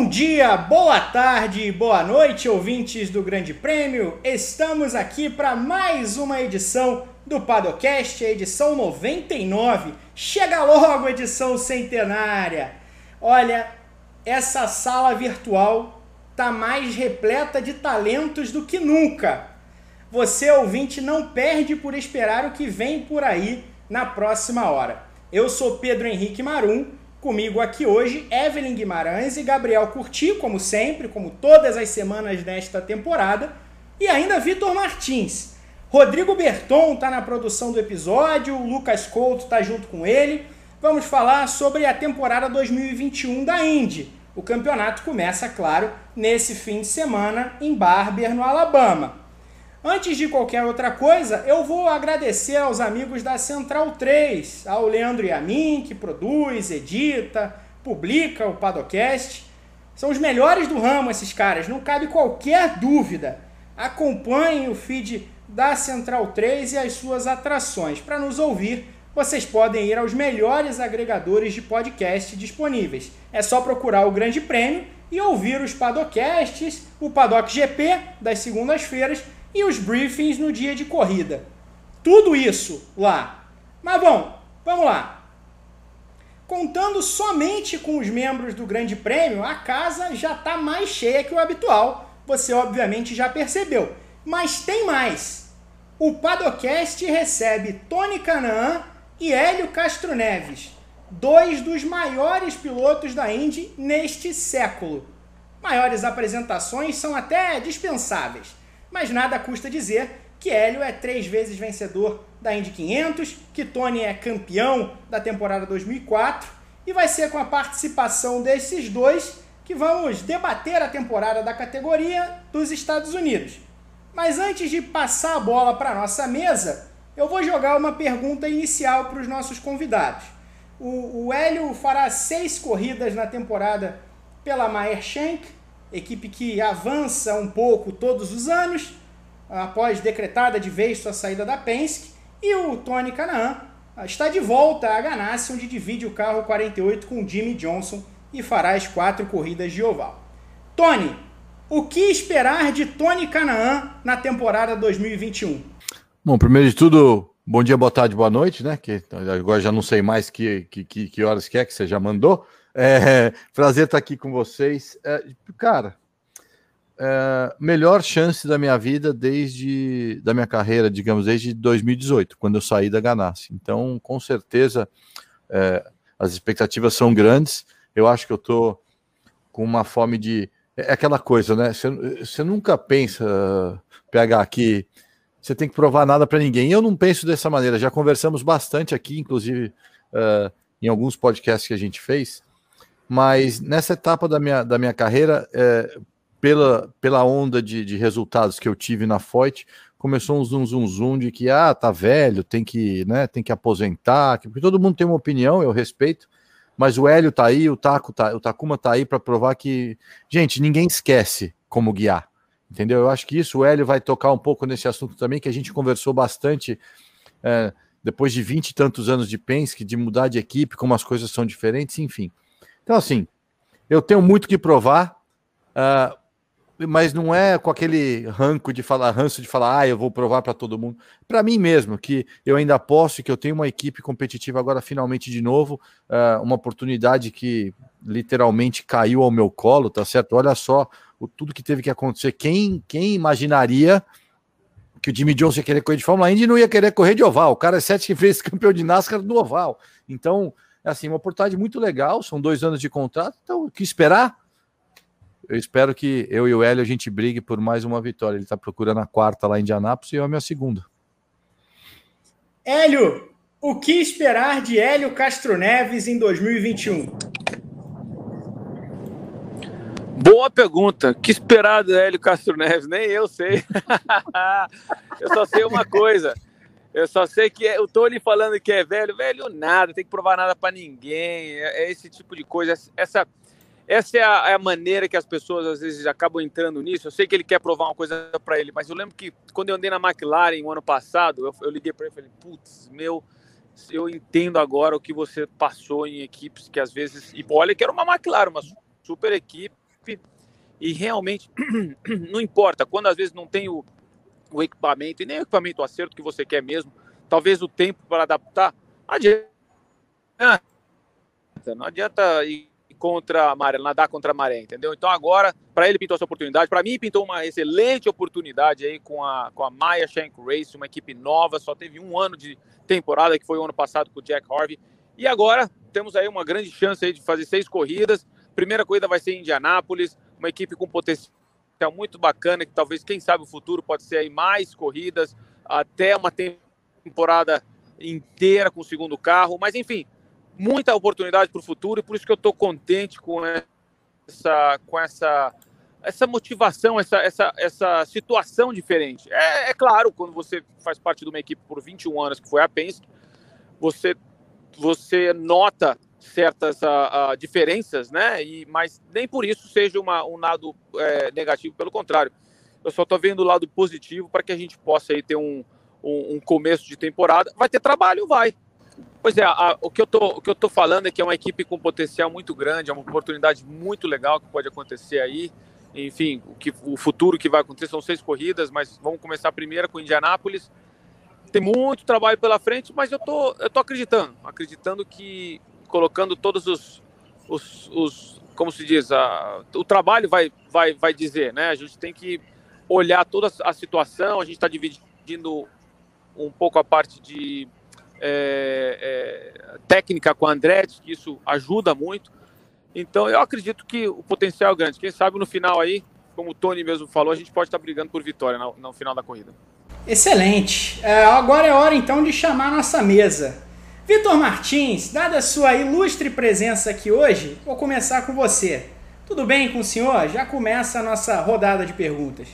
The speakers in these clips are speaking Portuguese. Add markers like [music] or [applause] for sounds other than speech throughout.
Bom dia, boa tarde, boa noite, ouvintes do Grande Prêmio. Estamos aqui para mais uma edição do Padocast, edição 99. Chega logo, edição centenária. Olha, essa sala virtual tá mais repleta de talentos do que nunca. Você, ouvinte, não perde por esperar o que vem por aí na próxima hora. Eu sou Pedro Henrique Marum, comigo aqui hoje Evelyn Guimarães e Gabriel Curti, como sempre, como todas as semanas desta temporada, e ainda Vitor Martins. Rodrigo Berton está na produção do episódio, o Lucas Couto está junto com ele. Vamos falar sobre a temporada 2021 da Indy. O campeonato começa, claro, nesse fim de semana em Barber, no Alabama. Antes de qualquer outra coisa, eu vou agradecer aos amigos da Central 3, ao Leandro e a mim, que produz, edita, publica o Padocast. São os melhores do ramo esses caras, não cabe qualquer dúvida. Acompanhem o feed da Central 3 e as suas atrações. Para nos ouvir, vocês podem ir aos melhores agregadores de podcast disponíveis. É só procurar o Grande Prêmio e ouvir os Padocasts, o Paddock GP das segundas-feiras e os briefings no dia de corrida. Tudo isso lá. Mas bom, vamos lá. Contando somente com os membros do Grande Prêmio, a casa já está mais cheia que o habitual. Você obviamente já percebeu. Mas tem mais. O Padocast recebe Tony Canaan e Hélio Castro Neves, dois dos maiores pilotos da Indy neste século. Maiores apresentações são até dispensáveis mas nada custa dizer que Hélio é três vezes vencedor da Indy 500, que Tony é campeão da temporada 2004 e vai ser com a participação desses dois que vamos debater a temporada da categoria dos Estados Unidos. Mas antes de passar a bola para nossa mesa, eu vou jogar uma pergunta inicial para os nossos convidados. O, o Hélio fará seis corridas na temporada pela Meyer Shank, equipe que avança um pouco todos os anos, após decretada de vez sua saída da Penske, e o Tony Canaan está de volta à Ganassi, onde divide o carro 48 com Jimmy Johnson e fará as quatro corridas de oval. Tony, o que esperar de Tony Canaan na temporada 2021? Bom, primeiro de tudo, bom dia, boa tarde, boa noite, né? Que agora já não sei mais que, que, que horas que é que você já mandou. É, prazer estar aqui com vocês. É, cara, é, melhor chance da minha vida desde da minha carreira, digamos, desde 2018, quando eu saí da Ganassi. Então, com certeza, é, as expectativas são grandes. Eu acho que eu estou com uma fome de. É aquela coisa, né? Você nunca pensa, pegar aqui, você tem que provar nada para ninguém. Eu não penso dessa maneira. Já conversamos bastante aqui, inclusive uh, em alguns podcasts que a gente fez. Mas nessa etapa da minha, da minha carreira, é, pela, pela onda de, de resultados que eu tive na Foyt, começou um zum zum de que ah, tá velho, tem que, né, tem que aposentar, porque todo mundo tem uma opinião, eu respeito, mas o Hélio tá aí, o Taco tá, o Takuma tá aí para provar que, gente, ninguém esquece como guiar. Entendeu? Eu acho que isso o Hélio vai tocar um pouco nesse assunto também, que a gente conversou bastante é, depois de vinte e tantos anos de Penske, de mudar de equipe, como as coisas são diferentes, enfim. Então, assim, eu tenho muito que provar, uh, mas não é com aquele ranco de falar, ranço de falar, ah, eu vou provar para todo mundo. Para mim mesmo, que eu ainda posso, que eu tenho uma equipe competitiva agora finalmente de novo, uh, uma oportunidade que literalmente caiu ao meu colo, tá certo? Olha só o, tudo que teve que acontecer. Quem, quem imaginaria que o Jimmy Johnson ia querer correr de Fórmula Indy e não ia querer correr de oval? O cara é sete vezes [laughs] campeão de NASCAR do oval. Então, assim, uma oportunidade muito legal, são dois anos de contrato, então o que esperar? Eu espero que eu e o Hélio a gente brigue por mais uma vitória. Ele está procurando a quarta lá em Indianápolis e eu a minha segunda. Hélio, o que esperar de Hélio Castro Neves em 2021? Boa pergunta. Que esperar do Hélio Castro Neves? Nem eu sei. [laughs] eu só sei uma coisa. Eu só sei que é, tô ali falando que é velho, velho nada, tem que provar nada para ninguém. É, é, esse tipo de coisa. Essa, essa é a, é a, maneira que as pessoas às vezes acabam entrando nisso. Eu sei que ele quer provar uma coisa para ele, mas eu lembro que quando eu andei na McLaren o ano passado, eu, eu liguei para ele e falei: putz, meu, eu entendo agora o que você passou em equipes que às vezes. E olha que era uma McLaren, uma super equipe, e realmente [clears throat] não importa, quando às vezes não tem o, o equipamento e nem o equipamento acerto que você quer mesmo, talvez o tempo para adaptar, adianta. Não adianta ir contra a maré, nadar contra a maré, entendeu? Então agora, para ele pintou essa oportunidade, para mim pintou uma excelente oportunidade aí com a, com a Maya Shank Race, uma equipe nova, só teve um ano de temporada, que foi o ano passado com o Jack Harvey, e agora temos aí uma grande chance aí de fazer seis corridas, primeira corrida vai ser em Indianápolis, uma equipe com potencial muito bacana, que talvez, quem sabe, o futuro pode ser aí mais corridas, até uma temporada inteira com o segundo carro, mas enfim, muita oportunidade para o futuro e por isso que eu estou contente com essa, com essa, essa motivação, essa, essa, essa situação diferente. É, é claro, quando você faz parte de uma equipe por 21 anos, que foi a Penske, você, você nota certas uh, uh, diferenças, né? E, mas nem por isso seja uma, um lado é, negativo, pelo contrário. Eu só estou vendo o lado positivo para que a gente possa aí ter um, um, um começo de temporada. Vai ter trabalho? Vai. Pois é, a, o, que eu tô, o que eu tô falando é que é uma equipe com potencial muito grande, é uma oportunidade muito legal que pode acontecer aí. Enfim, o, que, o futuro que vai acontecer são seis corridas, mas vamos começar a primeira com Indianápolis. Tem muito trabalho pela frente, mas eu tô, eu tô acreditando, acreditando que colocando todos os, os, os como se diz, a, o trabalho vai, vai, vai dizer, né? A gente tem que olhar toda a situação, a gente está dividindo um pouco a parte de é, é, técnica com a Andretti, que isso ajuda muito. Então eu acredito que o potencial é grande. Quem sabe no final aí, como o Tony mesmo falou, a gente pode estar brigando por vitória no, no final da corrida. Excelente. É, agora é hora então de chamar a nossa mesa. Vitor Martins, dada a sua ilustre presença aqui hoje, vou começar com você. Tudo bem com o senhor? Já começa a nossa rodada de perguntas.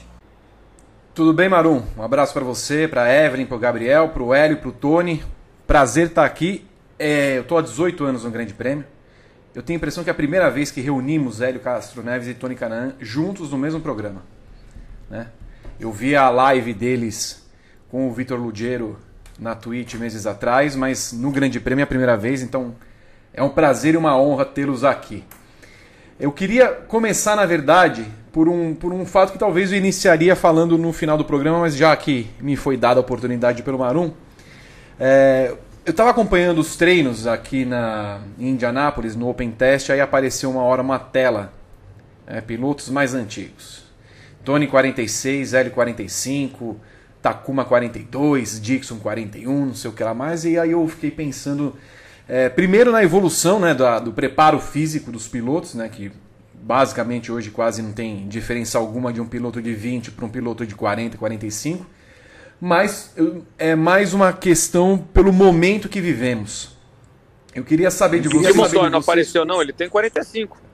Tudo bem, Marum? Um abraço para você, para Evelyn, para o Gabriel, para o Hélio, para o Tony. Prazer estar aqui. É, eu estou há 18 anos no Grande Prêmio. Eu tenho a impressão que é a primeira vez que reunimos Hélio Castro Neves e Tony Canan juntos no mesmo programa. Né? Eu vi a live deles com o Vitor Lugero na Twitch meses atrás, mas no Grande Prêmio é a primeira vez, então é um prazer e uma honra tê-los aqui. Eu queria começar, na verdade, por um, por um fato que talvez eu iniciaria falando no final do programa, mas já que me foi dada a oportunidade pelo Marum, é, eu estava acompanhando os treinos aqui na, em Indianápolis, no Open Test, aí apareceu uma hora uma tela, é, pilotos mais antigos. Tony 46, L 45, Takuma 42, Dixon 41, não sei o que lá mais, e aí eu fiquei pensando, é, primeiro na evolução né, do, do preparo físico dos pilotos, né, que basicamente hoje quase não tem diferença alguma de um piloto de 20 para um piloto de 40, 45, mas é mais uma questão pelo momento que vivemos. Eu queria saber de você. O Montoya não apareceu, não, ele tem 45.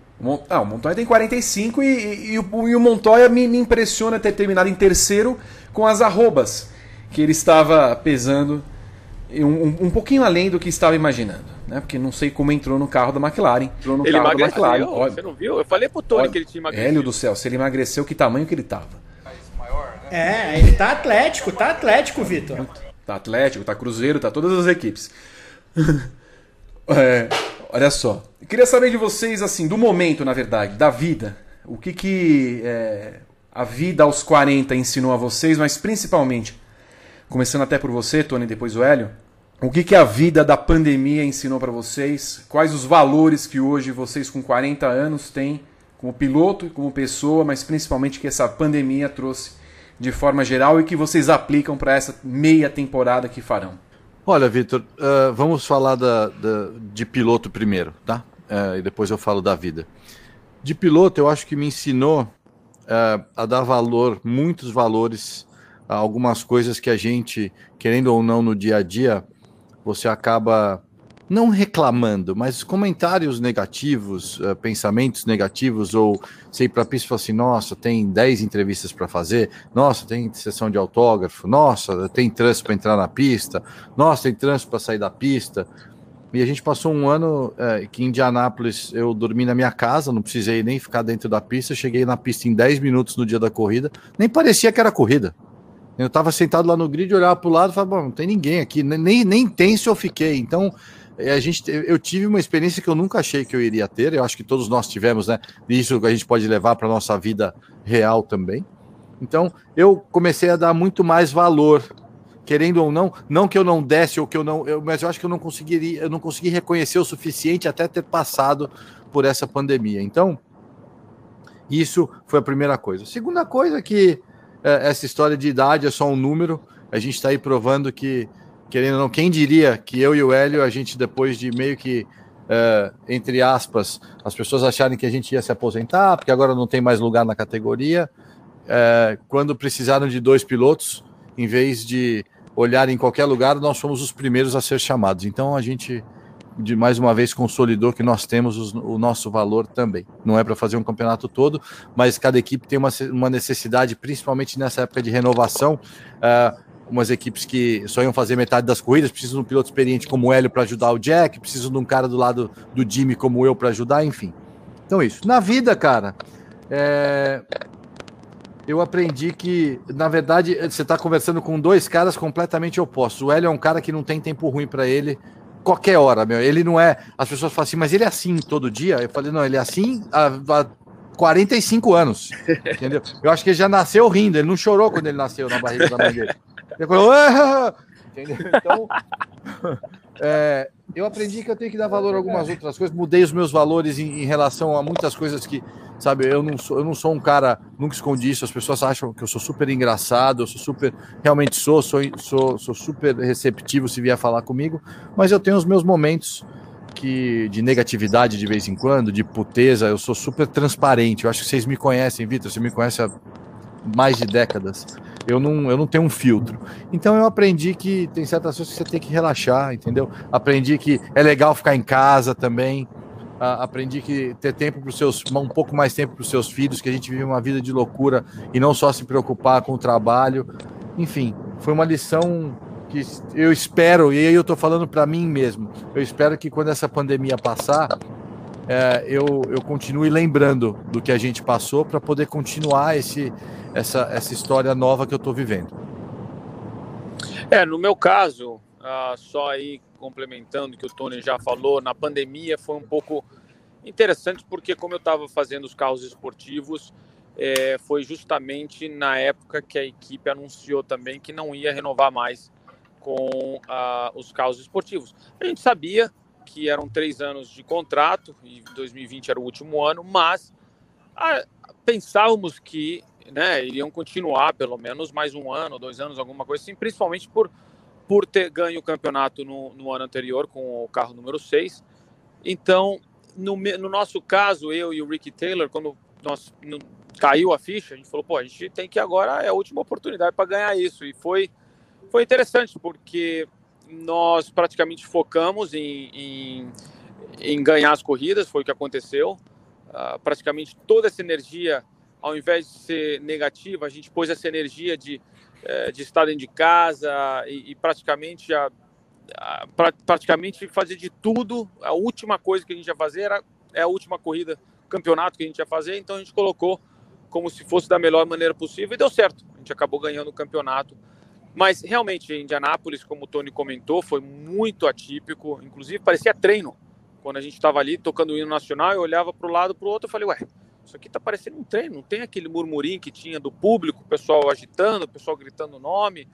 Ah, o Montoya tem 45 e, e, e, o, e o Montoya me, me impressiona ter terminado em terceiro com as arrobas, que ele estava pesando um, um, pouquinho além do que estava imaginando, né? Porque não sei como entrou no carro da McLaren. Entrou no ele carro emagreceu, da McLaren. Você não viu? Eu falei pro Tony olha, que ele tinha emagrecido. Hélio do céu, se ele emagreceu, que tamanho que ele estava? É, ele tá atlético, tá atlético, Vitor. Tá atlético, tá cruzeiro, tá todas as equipes. [laughs] é, olha só. Eu queria saber de vocês, assim, do momento, na verdade, da vida. O que que é, a vida aos 40 ensinou a vocês, mas principalmente, começando até por você, Tony, depois o Hélio. O que, que a vida da pandemia ensinou para vocês? Quais os valores que hoje vocês com 40 anos têm como piloto e como pessoa, mas principalmente que essa pandemia trouxe de forma geral e que vocês aplicam para essa meia temporada que farão? Olha, Vitor, uh, vamos falar da, da, de piloto primeiro, tá? Uh, e depois eu falo da vida. De piloto, eu acho que me ensinou uh, a dar valor, muitos valores, a algumas coisas que a gente, querendo ou não, no dia a dia, você acaba não reclamando, mas comentários negativos, uh, pensamentos negativos, ou sei para a pista falar assim: nossa, tem 10 entrevistas para fazer, nossa, tem sessão de autógrafo, nossa, tem trânsito para entrar na pista, nossa, tem trânsito para sair da pista. E a gente passou um ano uh, que em Indianápolis eu dormi na minha casa, não precisei nem ficar dentro da pista, cheguei na pista em 10 minutos no dia da corrida, nem parecia que era corrida. Eu estava sentado lá no grid, olhava para o lado e falava, bom, não tem ninguém aqui, nem, nem tem se eu fiquei. Então, a gente, eu tive uma experiência que eu nunca achei que eu iria ter, eu acho que todos nós tivemos, né? Isso a gente pode levar para nossa vida real também. Então, eu comecei a dar muito mais valor, querendo ou não, não que eu não desse ou que eu não, eu, mas eu acho que eu não conseguiria, eu não consegui reconhecer o suficiente até ter passado por essa pandemia. Então, isso foi a primeira coisa. Segunda coisa é que é, essa história de idade é só um número. A gente está aí provando que, querendo ou não, quem diria que eu e o Hélio, a gente depois de meio que é, entre aspas, as pessoas acharem que a gente ia se aposentar, porque agora não tem mais lugar na categoria é, quando precisaram de dois pilotos, em vez de olhar em qualquer lugar, nós fomos os primeiros a ser chamados. Então a gente, de mais uma vez, consolidou que nós temos os, o nosso valor também. Não é para fazer um campeonato todo, mas cada equipe tem uma, uma necessidade, principalmente nessa época de renovação. É, umas equipes que só iam fazer metade das corridas, precisam de um piloto experiente como o Hélio para ajudar o Jack, precisam de um cara do lado do Jimmy como eu para ajudar, enfim. Então, isso. Na vida, cara, é, eu aprendi que, na verdade, você está conversando com dois caras completamente opostos. O Hélio é um cara que não tem tempo ruim para ele qualquer hora, meu. Ele não é. As pessoas falam assim, mas ele é assim todo dia? Eu falei, não, ele é assim há, há 45 anos. [laughs] Entendeu? Eu acho que ele já nasceu rindo, ele não chorou quando ele nasceu na barriga da mãe dele. Ele falou, entendeu? Então, [laughs] é, eu aprendi que eu tenho que dar valor a algumas outras coisas, mudei os meus valores em, em relação a muitas coisas que sabe? Eu não sou, eu não sou um cara, nunca escondi isso. As pessoas acham que eu sou super engraçado, eu sou super, realmente sou, sou, sou, sou super receptivo se vier falar comigo, mas eu tenho os meus momentos que de negatividade de vez em quando, de puteza, eu sou super transparente. Eu acho que vocês me conhecem, Vitor, você me conhece há mais de décadas. Eu não, eu não tenho um filtro. Então eu aprendi que tem certas coisas que você tem que relaxar, entendeu? Aprendi que é legal ficar em casa também aprendi que ter tempo para os seus, um pouco mais tempo para os seus filhos, que a gente vive uma vida de loucura e não só se preocupar com o trabalho. Enfim, foi uma lição que eu espero, e aí eu estou falando para mim mesmo, eu espero que quando essa pandemia passar, é, eu, eu continue lembrando do que a gente passou para poder continuar esse, essa, essa história nova que eu estou vivendo. É, no meu caso, uh, só aí complementando o que o Tony já falou, na pandemia foi um pouco interessante porque como eu estava fazendo os carros esportivos, é, foi justamente na época que a equipe anunciou também que não ia renovar mais com uh, os carros esportivos. A gente sabia que eram três anos de contrato e 2020 era o último ano, mas uh, pensávamos que né, iriam continuar pelo menos mais um ano, dois anos, alguma coisa assim, principalmente por por ter ganho o campeonato no, no ano anterior com o carro número 6. Então, no, no, nosso caso, eu e o Ricky Taylor, quando nós no, caiu a ficha, a gente falou, pô, a gente tem que agora é a última oportunidade para ganhar isso. E foi, foi interessante, porque nós praticamente focamos em, em, em ganhar as corridas, foi o que aconteceu. Uh, praticamente toda essa energia, ao invés de ser negativa, a gente pôs essa energia de é, de estar dentro de casa e, e praticamente pra, praticamente fazer de tudo. A última coisa que a gente ia fazer era é a última corrida, campeonato que a gente ia fazer, então a gente colocou como se fosse da melhor maneira possível e deu certo. A gente acabou ganhando o campeonato. Mas realmente, em Indianápolis, como o Tony comentou, foi muito atípico. Inclusive, parecia treino. Quando a gente estava ali tocando o hino nacional, eu olhava para o lado, para o outro, e falei, ué, isso aqui tá parecendo um treino, não tem aquele murmurinho que tinha do público, o pessoal agitando, o pessoal gritando o nome,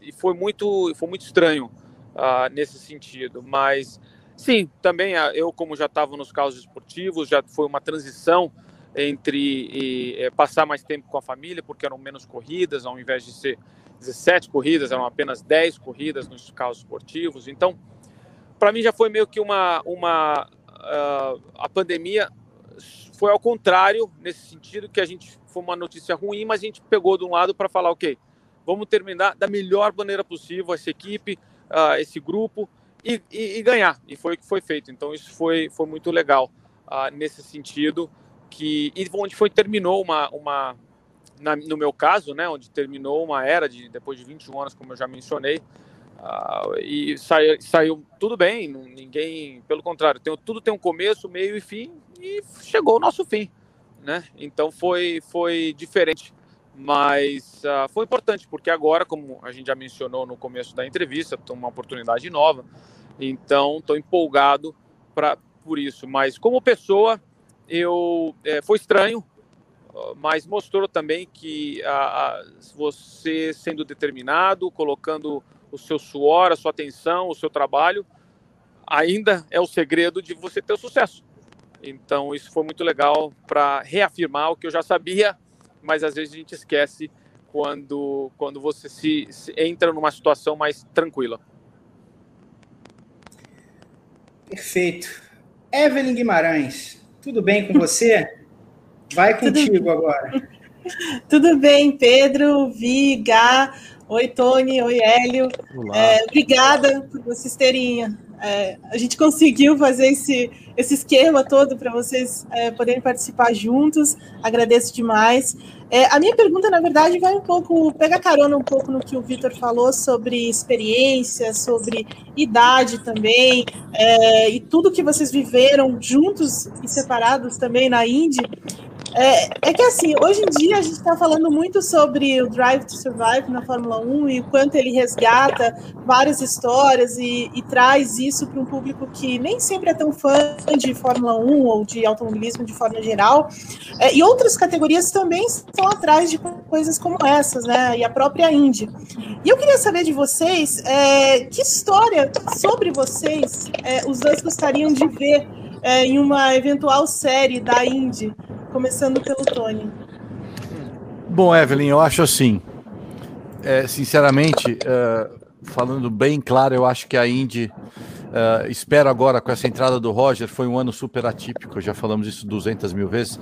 e foi muito, foi muito estranho uh, nesse sentido. Mas sim, também uh, eu, como já estava nos carros esportivos, já foi uma transição entre e, e, passar mais tempo com a família, porque eram menos corridas, ao invés de ser 17 corridas, eram apenas 10 corridas nos carros esportivos. Então, para mim já foi meio que uma, uma uh, a pandemia foi ao contrário, nesse sentido, que a gente foi uma notícia ruim, mas a gente pegou de um lado para falar, ok, vamos terminar da melhor maneira possível essa equipe, uh, esse grupo e, e, e, ganhar. E foi o que foi feito. Então isso foi, foi muito legal uh, nesse sentido que e onde foi terminou uma, uma na, no meu caso, né, onde terminou uma era de depois de 21 anos, como eu já mencionei, Uh, e saiu, saiu, tudo bem, ninguém, pelo contrário, tem, tudo tem um começo, meio e fim, e chegou o nosso fim, né? Então foi, foi diferente, mas uh, foi importante, porque agora, como a gente já mencionou no começo da entrevista, tem uma oportunidade nova, Então, estou empolgado pra, por isso. Mas como pessoa, eu é, foi estranho, mas mostrou também que a, a, você sendo determinado, colocando o seu suor, a sua atenção, o seu trabalho, ainda é o segredo de você ter sucesso. Então, isso foi muito legal para reafirmar o que eu já sabia, mas às vezes a gente esquece quando, quando você se, se entra numa situação mais tranquila. Perfeito. Evelyn Guimarães, tudo bem com você? [laughs] Vai contigo tudo... agora. [laughs] Tudo bem, Pedro, Vi, Gá. Oi, Tony. Oi, Hélio. É, obrigada por vocês terem é, a gente conseguiu fazer esse, esse esquema todo para vocês é, poderem participar juntos. Agradeço demais. É, a minha pergunta, na verdade, vai um pouco, pega carona um pouco no que o Vitor falou sobre experiência, sobre idade também, é, e tudo que vocês viveram juntos e separados também na Indy. É, é, que assim, hoje em dia a gente está falando muito sobre o Drive to Survive na Fórmula 1 e o quanto ele resgata várias histórias e, e traz isso para um público que nem sempre é tão fã de Fórmula 1 ou de automobilismo de forma geral. É, e outras categorias também estão atrás de coisas como essas, né? E a própria Indy. E eu queria saber de vocês é, que história sobre vocês é, os dois gostariam de ver é, em uma eventual série da Indy começando pelo Tony. Bom, Evelyn, eu acho assim, é, sinceramente, é, falando bem claro, eu acho que a Indy, é, espero agora com essa entrada do Roger, foi um ano super atípico, já falamos isso 200 mil vezes,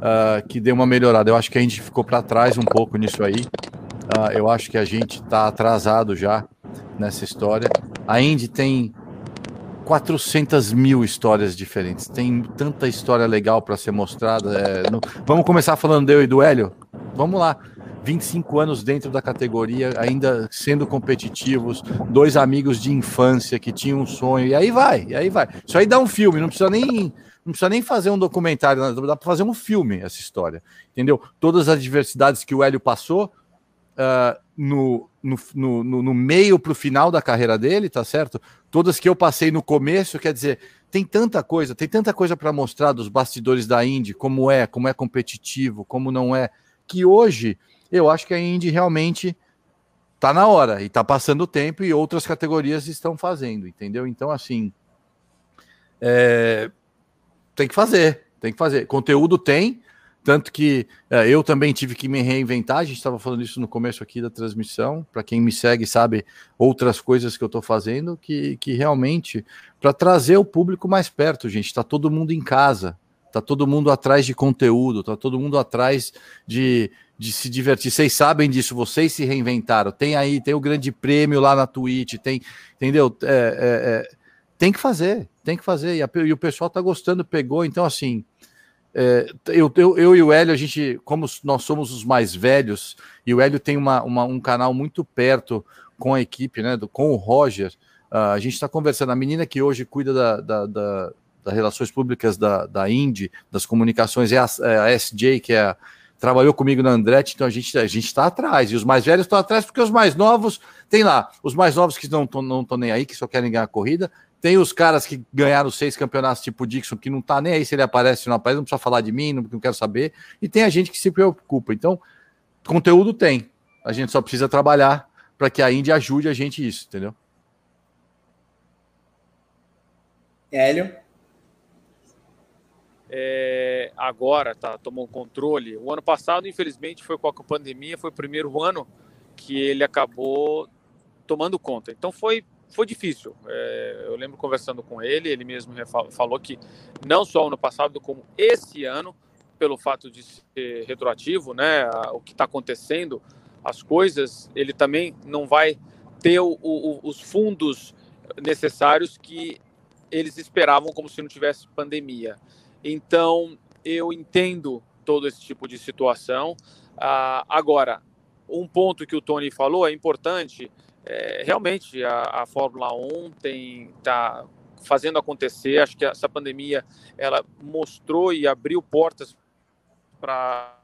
é, que deu uma melhorada. Eu acho que a Indy ficou para trás um pouco nisso aí. Eu acho que a gente está atrasado já nessa história. A Indy tem 400 mil histórias diferentes. Tem tanta história legal para ser mostrada. É, no... Vamos começar falando eu e do Hélio? Vamos lá. 25 anos dentro da categoria, ainda sendo competitivos, dois amigos de infância que tinham um sonho, e aí vai, e aí vai. Isso aí dá um filme, não precisa nem não precisa nem fazer um documentário, dá para fazer um filme essa história, entendeu? Todas as adversidades que o Hélio passou uh, no, no, no, no meio para o final da carreira dele, tá certo? todas que eu passei no começo, quer dizer, tem tanta coisa, tem tanta coisa para mostrar dos bastidores da Indy, como é, como é competitivo, como não é, que hoje eu acho que a Indy realmente tá na hora e tá passando o tempo e outras categorias estão fazendo, entendeu? Então, assim, é, tem que fazer, tem que fazer. Conteúdo tem, tanto que é, eu também tive que me reinventar, a gente estava falando isso no começo aqui da transmissão. Para quem me segue, sabe outras coisas que eu estou fazendo que, que realmente para trazer o público mais perto, gente. Está todo mundo em casa, está todo mundo atrás de conteúdo, está todo mundo atrás de, de se divertir. Vocês sabem disso, vocês se reinventaram. Tem aí, tem o grande prêmio lá na Twitch, tem, entendeu? É, é, é tem que fazer, tem que fazer. E, a, e o pessoal está gostando, pegou. Então, assim. É, eu, eu, eu, e o Hélio, a gente, como nós somos os mais velhos, e o Hélio tem uma, uma um canal muito perto com a equipe, né, do, com o Roger, uh, a gente está conversando. A menina que hoje cuida da, da, da, das relações públicas da, da Indy, das comunicações, é a, é a SJ, que é a, trabalhou comigo na Andretti, então a gente a está atrás, e os mais velhos estão atrás porque os mais novos, tem lá, os mais novos que não estão não nem aí, que só querem ganhar a corrida, tem os caras que ganharam seis campeonatos, tipo o Dixon, que não tá nem aí se ele aparece ou não aparece, não precisa falar de mim, não, não quero saber. E tem a gente que se preocupa. Então, conteúdo tem. A gente só precisa trabalhar para que a Indy ajude a gente isso, entendeu? Hélio? É, agora tá, tomou controle. O ano passado, infelizmente, foi com a pandemia, foi o primeiro ano que ele acabou tomando conta. Então foi foi difícil. É, eu lembro conversando com ele, ele mesmo falou que não só ano passado, como esse ano, pelo fato de ser retroativo, né, o que está acontecendo, as coisas, ele também não vai ter o, o, os fundos necessários que eles esperavam, como se não tivesse pandemia. Então, eu entendo todo esse tipo de situação. Ah, agora, um ponto que o Tony falou é importante é, realmente a, a, Fórmula 1 tem tá fazendo acontecer. Acho que essa pandemia ela mostrou e abriu portas para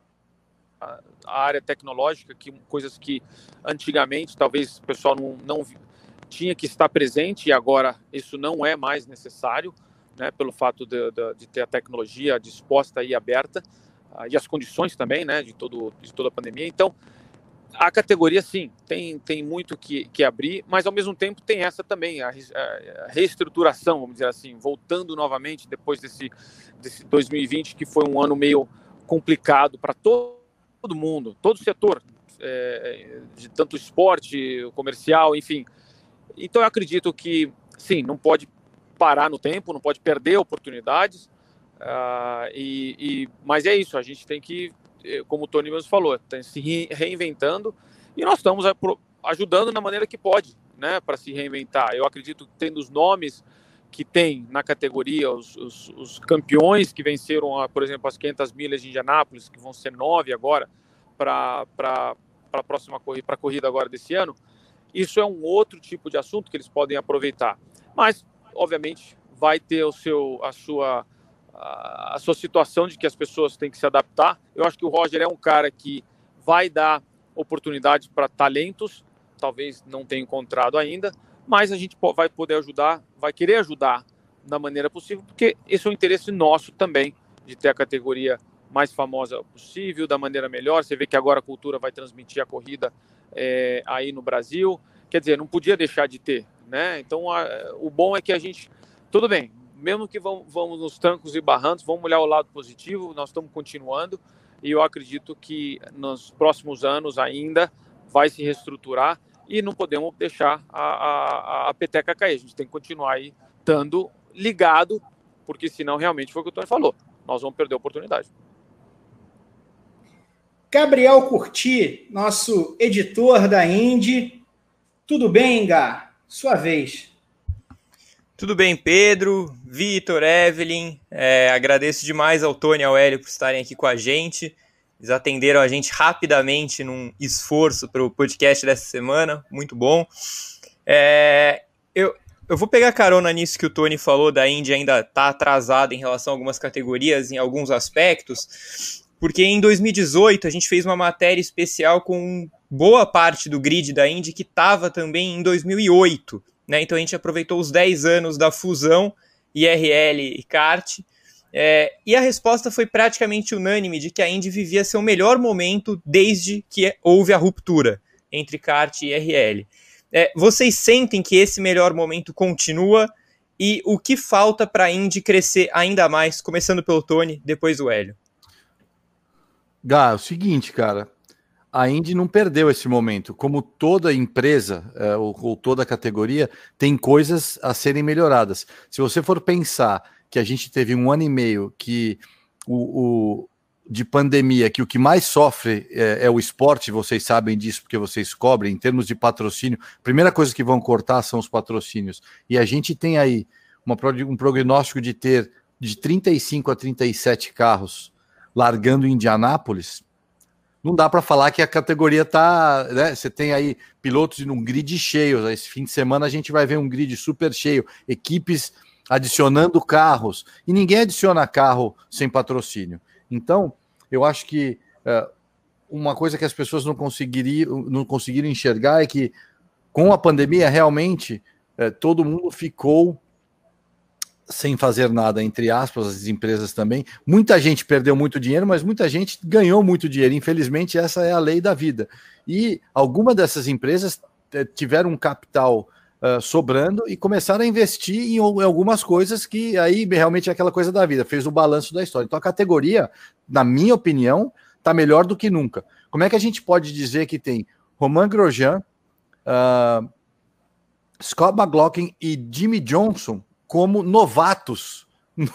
a área tecnológica, que coisas que antigamente talvez o pessoal não, não tinha que estar presente e agora isso não é mais necessário, né, pelo fato de, de, de ter a tecnologia disposta e aberta uh, e as condições também, né, de, todo, de toda a pandemia. Então, a categoria, sim, tem, tem muito que, que abrir, mas ao mesmo tempo tem essa também, a, a reestruturação, vamos dizer assim, voltando novamente depois desse, desse 2020, que foi um ano meio complicado para todo, mundo, todo o setor, é, de tanto esporte, comercial, enfim. Então eu acredito que, sim, não pode parar no tempo, não pode perder oportunidades, uh, e, e, mas é isso, a gente tem que como o Tony mesmo falou, está se reinventando e nós estamos ajudando na maneira que pode, né, para se reinventar. Eu acredito que tendo os nomes que tem na categoria, os, os, os campeões que venceram, a, por exemplo, as 500 milhas de Indianápolis, que vão ser nove agora para a próxima corrida, para a corrida agora desse ano, isso é um outro tipo de assunto que eles podem aproveitar. Mas, obviamente, vai ter o seu, a sua a sua situação de que as pessoas têm que se adaptar. Eu acho que o Roger é um cara que vai dar oportunidade para talentos, talvez não tenha encontrado ainda, mas a gente vai poder ajudar, vai querer ajudar da maneira possível, porque esse é um interesse nosso também, de ter a categoria mais famosa possível, da maneira melhor. Você vê que agora a cultura vai transmitir a corrida é, aí no Brasil. Quer dizer, não podia deixar de ter, né? Então, a, o bom é que a gente, tudo bem, mesmo que vamos, vamos nos trancos e barrancos, vamos olhar o lado positivo, nós estamos continuando e eu acredito que nos próximos anos ainda vai se reestruturar e não podemos deixar a, a, a peteca cair. A gente tem que continuar aí estando ligado, porque senão realmente foi o que o Tony falou. Nós vamos perder a oportunidade. Gabriel Curti, nosso editor da Indy. Tudo bem, Gá? Sua vez. Tudo bem, Pedro, Vitor, Evelyn. É, agradeço demais ao Tony e ao Hélio por estarem aqui com a gente. Eles atenderam a gente rapidamente num esforço para o podcast dessa semana. Muito bom. É, eu, eu vou pegar carona nisso que o Tony falou da Indy ainda está atrasada em relação a algumas categorias, em alguns aspectos, porque em 2018 a gente fez uma matéria especial com boa parte do grid da Indy que estava também em 2008. Né? Então a gente aproveitou os 10 anos da fusão IRL e kart. É, e a resposta foi praticamente unânime de que a Indy vivia seu melhor momento desde que houve a ruptura entre kart e IRL. É, vocês sentem que esse melhor momento continua e o que falta para a Indy crescer ainda mais, começando pelo Tony, depois o Hélio? Gá, é o seguinte, cara, a Indy não perdeu esse momento. Como toda empresa é, ou, ou, toda categoria, tem coisas a serem melhoradas. Se você for pensar que a gente teve um ano e meio que o, o de pandemia, que o que mais sofre é, é, o esporte, vocês sabem disso porque vocês cobrem, em termos de patrocínio, primeira coisa que vão cortar são os patrocínios. E a gente tem aí uma, um prognóstico de ter de 35 a 37 carros largando em Indianápolis não dá para falar que a categoria tá, né? Você tem aí pilotos num grid cheio. Esse fim de semana a gente vai ver um grid super cheio, equipes adicionando carros e ninguém adiciona carro sem patrocínio. Então, eu acho que uh, uma coisa que as pessoas não conseguiriam, não conseguiram enxergar é que com a pandemia realmente uh, todo mundo ficou sem fazer nada, entre aspas, as empresas também. Muita gente perdeu muito dinheiro, mas muita gente ganhou muito dinheiro. Infelizmente, essa é a lei da vida. E alguma dessas empresas eh, tiveram um capital uh, sobrando e começaram a investir em, em, algumas coisas que aí realmente é aquela coisa da vida, fez o balanço da história. Então a categoria, na minha opinião, está melhor do que nunca. Como é que a gente pode dizer que tem Romain Grosjean, uh, Scott McLaughlin e Jimmy Johnson como novatos [laughs]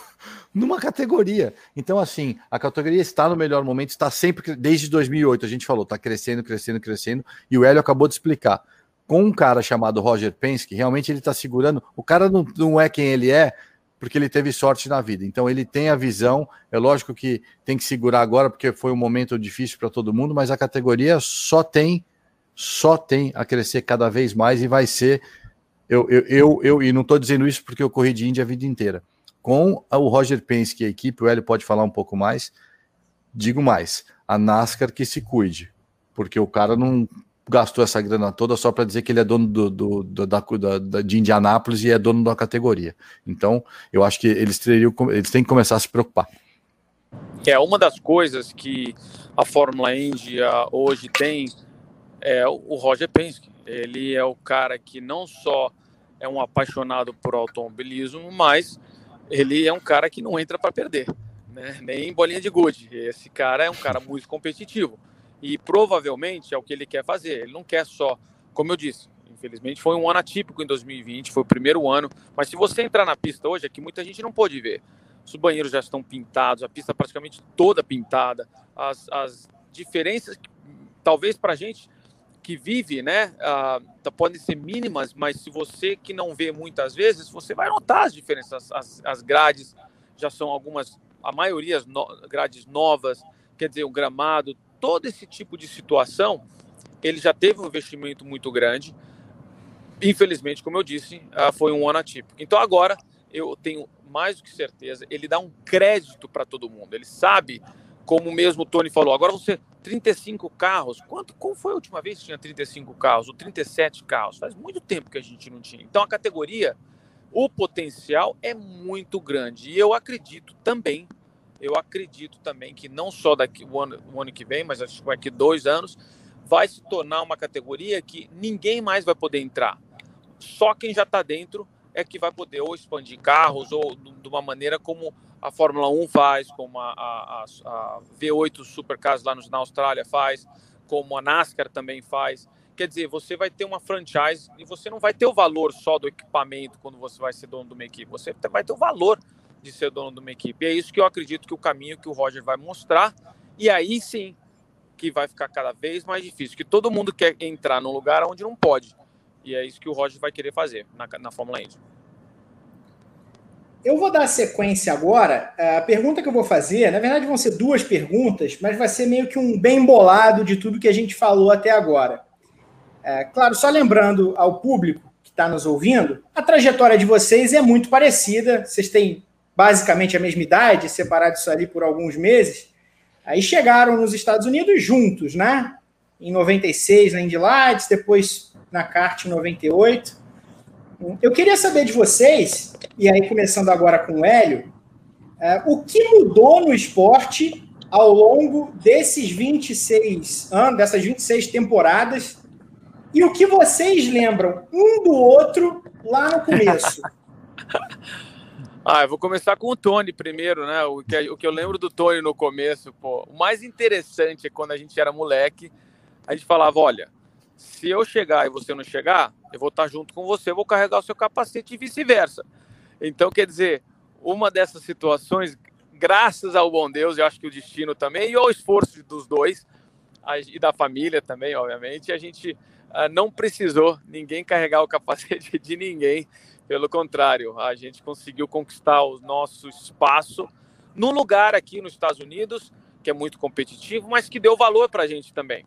numa categoria. Então, assim, a categoria está no melhor momento, está sempre, desde 2008, a gente falou, está crescendo, crescendo, crescendo, e o Hélio acabou de explicar. Com um cara chamado Roger Penske, realmente ele está segurando. O cara não, não é quem ele é, porque ele teve sorte na vida. Então ele tem a visão. É lógico que tem que segurar agora, porque foi um momento difícil para todo mundo, mas a categoria só tem, só tem a crescer cada vez mais e vai ser eu, eu, eu, eu e não estou dizendo isso porque eu corri de Índia a vida inteira. Com o Roger Penske e a equipe, o Hélio pode falar um pouco mais. Digo mais, a NASCAR que se cuide, porque o cara não gastou essa grana toda só para dizer que ele é dono do, do, do da, da, de Indianápolis e é dono da categoria. Então, eu acho que eles, teriam, eles têm que começar a se preocupar. É uma das coisas que a Fórmula Indy hoje tem é o Roger Penske. Ele é o cara que não só é um apaixonado por automobilismo, mas ele é um cara que não entra para perder, né? nem bolinha de gude. Esse cara é um cara muito competitivo e provavelmente é o que ele quer fazer. Ele não quer só, como eu disse, infelizmente foi um ano atípico em 2020, foi o primeiro ano, mas se você entrar na pista hoje, é que muita gente não pôde ver. Os banheiros já estão pintados, a pista praticamente toda pintada, as, as diferenças, talvez para a gente que vive, né, uh, podem ser mínimas, mas se você que não vê muitas vezes, você vai notar as diferenças. As, as grades já são algumas, a maioria no, grades novas, quer dizer, o gramado, todo esse tipo de situação, ele já teve um investimento muito grande. Infelizmente, como eu disse, uh, foi um ano atípico. Então agora eu tenho mais do que certeza, ele dá um crédito para todo mundo. Ele sabe, como mesmo o Tony falou, agora você 35 carros. Quanto, qual foi a última vez que tinha 35 carros? Ou 37 carros? Faz muito tempo que a gente não tinha. Então a categoria, o potencial é muito grande. E eu acredito também, eu acredito também que não só daqui o ano, o ano que vem, mas acho que daqui dois anos, vai se tornar uma categoria que ninguém mais vai poder entrar. Só quem já está dentro é que vai poder ou expandir carros ou de uma maneira como a Fórmula 1 faz, como a, a, a V8 Supercars lá na Austrália faz, como a NASCAR também faz. Quer dizer, você vai ter uma franchise e você não vai ter o valor só do equipamento quando você vai ser dono de uma equipe, você vai ter o valor de ser dono de uma equipe. E é isso que eu acredito que o caminho que o Roger vai mostrar. E aí sim que vai ficar cada vez mais difícil, que todo mundo quer entrar num lugar onde não pode. E é isso que o Roger vai querer fazer na, na Fórmula Indy. Eu vou dar sequência agora. A pergunta que eu vou fazer, na verdade, vão ser duas perguntas, mas vai ser meio que um bem bolado de tudo que a gente falou até agora. É, claro, só lembrando ao público que está nos ouvindo, a trajetória de vocês é muito parecida. Vocês têm basicamente a mesma idade, separados ali por alguns meses. Aí chegaram nos Estados Unidos juntos, né? Em 96 na Indy Lights, depois na kart em 98. Eu queria saber de vocês, e aí começando agora com o Hélio, é, o que mudou no esporte ao longo desses 26 anos, dessas 26 temporadas, e o que vocês lembram um do outro lá no começo? [laughs] ah, eu vou começar com o Tony primeiro, né? O que, o que eu lembro do Tony no começo, pô, o mais interessante é quando a gente era moleque, a gente falava, olha, se eu chegar e você não chegar, eu vou estar junto com você, vou carregar o seu capacete e vice-versa. Então, quer dizer, uma dessas situações, graças ao bom Deus, eu acho que o destino também, e ao esforço dos dois, e da família também, obviamente, a gente uh, não precisou ninguém carregar o capacete de ninguém. Pelo contrário, a gente conseguiu conquistar o nosso espaço num lugar aqui nos Estados Unidos, que é muito competitivo, mas que deu valor para a gente também.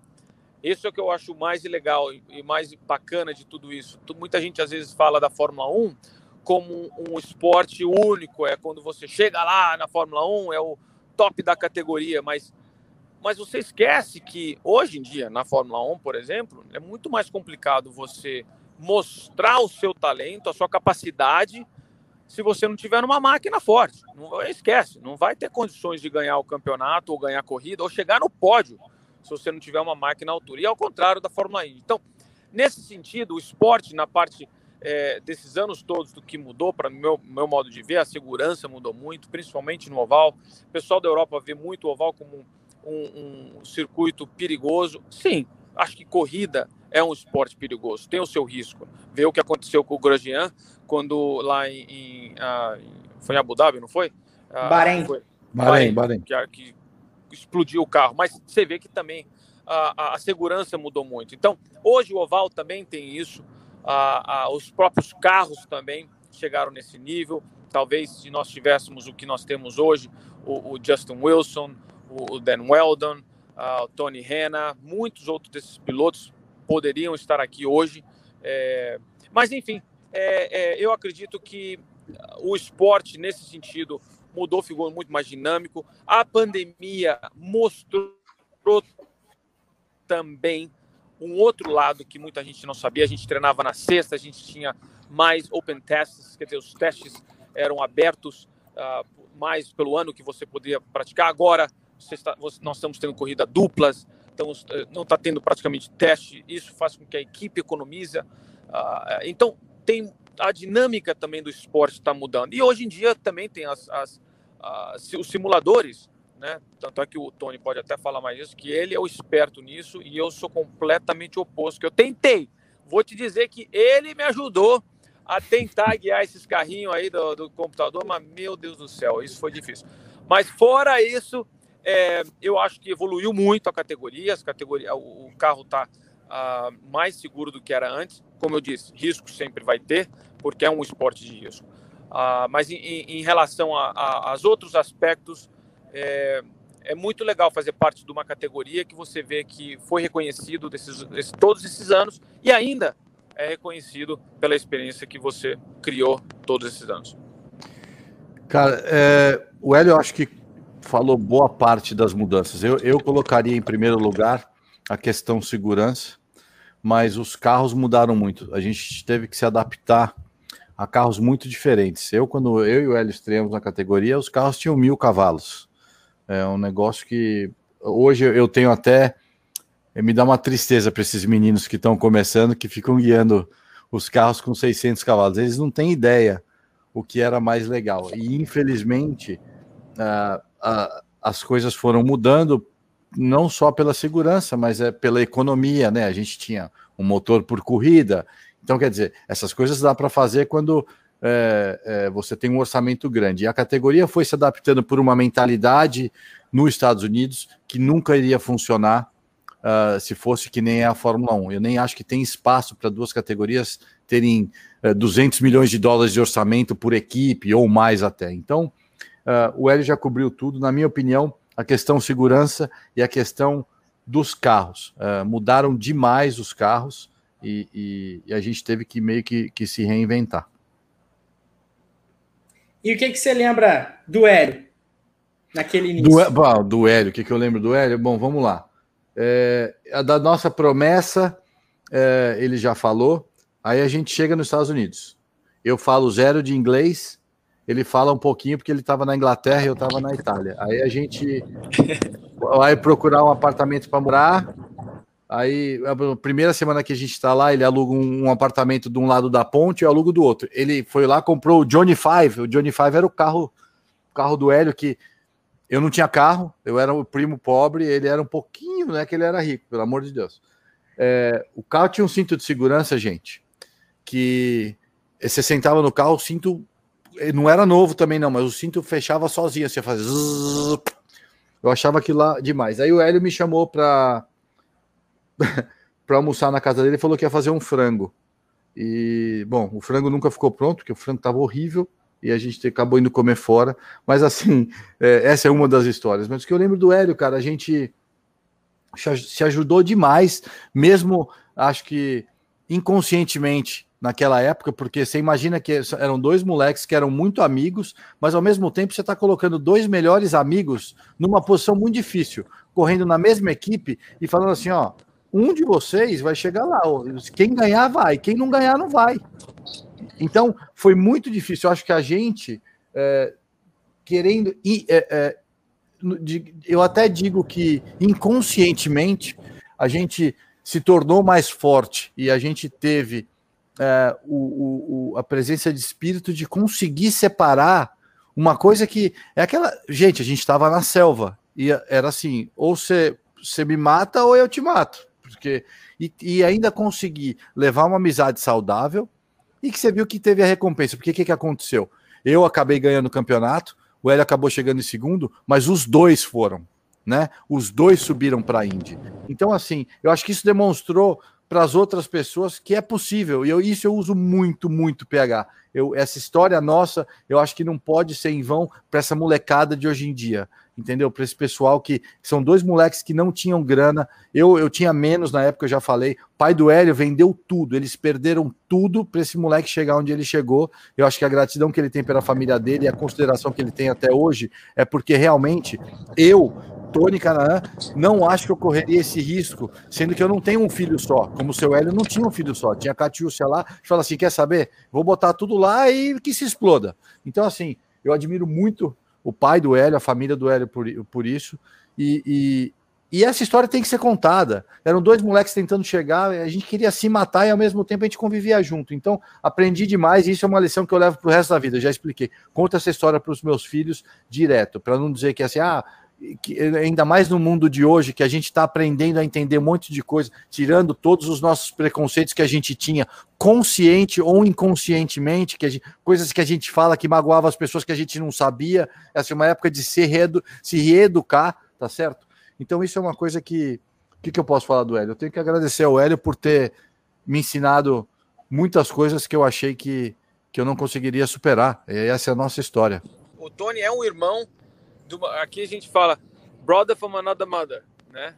Isso é o que eu acho mais legal e mais bacana de tudo isso. Muita gente às vezes fala da Fórmula 1 como um esporte único, é quando você chega lá na Fórmula 1, é o top da categoria, mas mas você esquece que hoje em dia na Fórmula 1, por exemplo, é muito mais complicado você mostrar o seu talento, a sua capacidade, se você não tiver numa máquina forte. Não esquece, não vai ter condições de ganhar o campeonato ou ganhar a corrida ou chegar no pódio se você não tiver uma máquina à altura. E ao contrário da Fórmula 1. Então, nesse sentido, o esporte, na parte é, desses anos todos do que mudou, para meu, meu modo de ver, a segurança mudou muito, principalmente no oval. O pessoal da Europa vê muito o oval como um, um circuito perigoso. Sim, acho que corrida é um esporte perigoso, tem o seu risco. Vê o que aconteceu com o Grosjean quando lá em, em, ah, foi em Abu Dhabi, não foi? Ah, Bahrein. Foi, Bahrein, Bahrein. Que, que explodiu o carro, mas você vê que também a, a, segurança mudou muito. Então, hoje o Oval também tem isso, a, a, os próprios carros também chegaram nesse nível. Talvez se nós tivéssemos o que nós temos hoje, o, o Justin Wilson, o, o Dan Weldon, o Tony Hanna, muitos outros desses pilotos poderiam estar aqui hoje. É, mas, enfim, é, é, eu acredito que o esporte, nesse sentido, mudou, ficou muito mais dinâmico. A pandemia mostrou também um outro lado que muita gente não sabia. A gente treinava na sexta, a gente tinha mais open tests, quer dizer, os testes eram abertos uh, mais pelo ano que você poderia praticar. Agora está, nós estamos tendo corrida duplas, estamos, eh, não está tendo praticamente teste. Isso faz com que a equipe economiza. Uh, então tem a dinâmica também do esporte está mudando. E hoje em dia também tem as, as, as, os simuladores, né? Tanto é que o Tony pode até falar mais disso, que ele é o esperto nisso e eu sou completamente oposto. Que eu tentei, vou te dizer que ele me ajudou a tentar guiar esses carrinhos aí do, do computador, mas meu Deus do céu, isso foi difícil. Mas fora isso, é, eu acho que evoluiu muito a categoria, as categoria, o, o carro está uh, mais seguro do que era antes. Como eu disse, risco sempre vai ter, porque é um esporte de risco. Uh, mas em, em relação a, a, aos outros aspectos, é, é, muito legal fazer parte de uma categoria que você vê que foi reconhecido desses, desses, todos esses anos e ainda é reconhecido pela experiência que você criou todos esses anos. Cara, é, o Hélio, acho que falou boa parte das mudanças. Eu, eu colocaria em primeiro lugar a questão segurança, mas os carros mudaram muito. A gente teve que se adaptar a carros muito diferentes. Eu, quando eu e o Hélio estreamos na categoria, os carros tinham mil cavalos. É um negócio que hoje eu tenho até. Me dá uma tristeza para esses meninos que estão começando, que ficam guiando os carros com 600 cavalos. Eles não têm ideia o que era mais legal. E infelizmente uh, uh, as coisas foram mudando, não só pela segurança, mas é pela economia, né? A gente tinha um motor por corrida. Então, quer dizer, essas coisas dá para fazer quando é, é, você tem um orçamento grande. E a categoria foi se adaptando por uma mentalidade nos Estados Unidos que nunca iria funcionar uh, se fosse que nem a Fórmula 1. Eu nem acho que tem espaço para duas categorias terem uh, é, 200 milhões de dólares de orçamento por equipe ou mais até. Então, uh, o Hélio já cobriu tudo. Na minha opinião, a questão segurança e a questão dos carros. Uh, mudaram demais os carros e, e, e, a gente teve que meio que, que se reinventar. E o que, que você lembra do Hélio naquele início? Do, do Hélio, o que, que eu lembro do Hélio? Bom, vamos lá. É, a da nossa promessa, é, ele já falou. Aí a gente chega nos Estados Unidos. Eu falo zero de inglês, ele fala um pouquinho porque ele estava na Inglaterra e eu estava na Itália. Aí a gente [laughs] vai procurar um apartamento para morar. Aí, a primeira semana que a gente está lá, ele aluga um, um, apartamento de um lado da ponte e eu alugo do outro. Ele foi lá, comprou o Johnny Five. O Johnny Five era o carro, carro do Hélio, que eu não tinha carro, eu era o primo pobre, ele era um pouquinho, né? Que ele era rico, pelo amor de Deus. É, o carro tinha um cinto de segurança, gente, que você sentava no carro, o cinto não era novo também, não, mas o cinto fechava sozinho, você fazia. Eu achava aquilo lá demais. Aí o Hélio me chamou para [laughs] para almoçar na casa dele e falou que ia fazer um frango. E, bom, o frango nunca ficou pronto, porque o frango estava horrível e a gente acabou indo comer fora. Mas, assim, é, essa é uma das histórias. Mas o que eu lembro do Hélio, cara, a gente se ajudou demais, mesmo acho que inconscientemente naquela época, porque você imagina que eram dois moleques que eram muito amigos, mas ao mesmo tempo você está colocando dois melhores amigos numa posição muito difícil, correndo na mesma equipe e falando assim: ó, um de vocês vai chegar lá, quem ganhar vai, quem não ganhar não vai. Então foi muito difícil. Eu acho que a gente é, querendo. E, é, é, eu até digo que inconscientemente a gente se tornou mais forte e a gente teve é, o, o, a presença de espírito de conseguir separar uma coisa que é aquela. Gente, a gente estava na selva e era assim: ou você, me mata ou eu te mato. Porque, e, e ainda conseguir levar uma amizade saudável e que você viu que teve a recompensa. Porque o que, que aconteceu? Eu acabei ganhando o campeonato, o Hélio acabou chegando em segundo, mas os dois foram, né? Os dois subiram para a Indy. Então, assim, eu acho que isso demonstrou para as outras pessoas que é possível. E eu, isso eu uso muito, muito PH. Eu, essa história nossa, eu acho que não pode ser em vão para essa molecada de hoje em dia. Entendeu? Para esse pessoal que são dois moleques que não tinham grana. Eu, eu tinha menos na época, eu já falei. Pai do Hélio vendeu tudo. Eles perderam tudo para esse moleque chegar onde ele chegou. Eu acho que a gratidão que ele tem pela família dele e a consideração que ele tem até hoje é porque realmente eu Tony Canaã, não acho que eu correria esse risco, sendo que eu não tenho um filho só, como o seu Hélio não tinha um filho só, tinha a Catiúcia lá, fala assim, quer saber? Vou botar tudo lá e que se exploda. Então, assim, eu admiro muito o pai do Hélio, a família do Hélio por, por isso, e, e, e essa história tem que ser contada. Eram dois moleques tentando chegar, a gente queria se matar e ao mesmo tempo a gente convivia junto. Então, aprendi demais, e isso é uma lição que eu levo para o resto da vida. Eu já expliquei. Conta essa história para os meus filhos direto, para não dizer que assim, ah, que, ainda mais no mundo de hoje, que a gente está aprendendo a entender um monte de coisa, tirando todos os nossos preconceitos que a gente tinha, consciente ou inconscientemente, que gente, coisas que a gente fala que magoava as pessoas que a gente não sabia. Essa é uma época de se, reedu, se reeducar, tá certo? Então, isso é uma coisa que. O que, que eu posso falar do Hélio? Eu tenho que agradecer ao Hélio por ter me ensinado muitas coisas que eu achei que, que eu não conseguiria superar. E essa é a nossa história. O Tony é um irmão. Do, aqui a gente fala brother from another mother, né?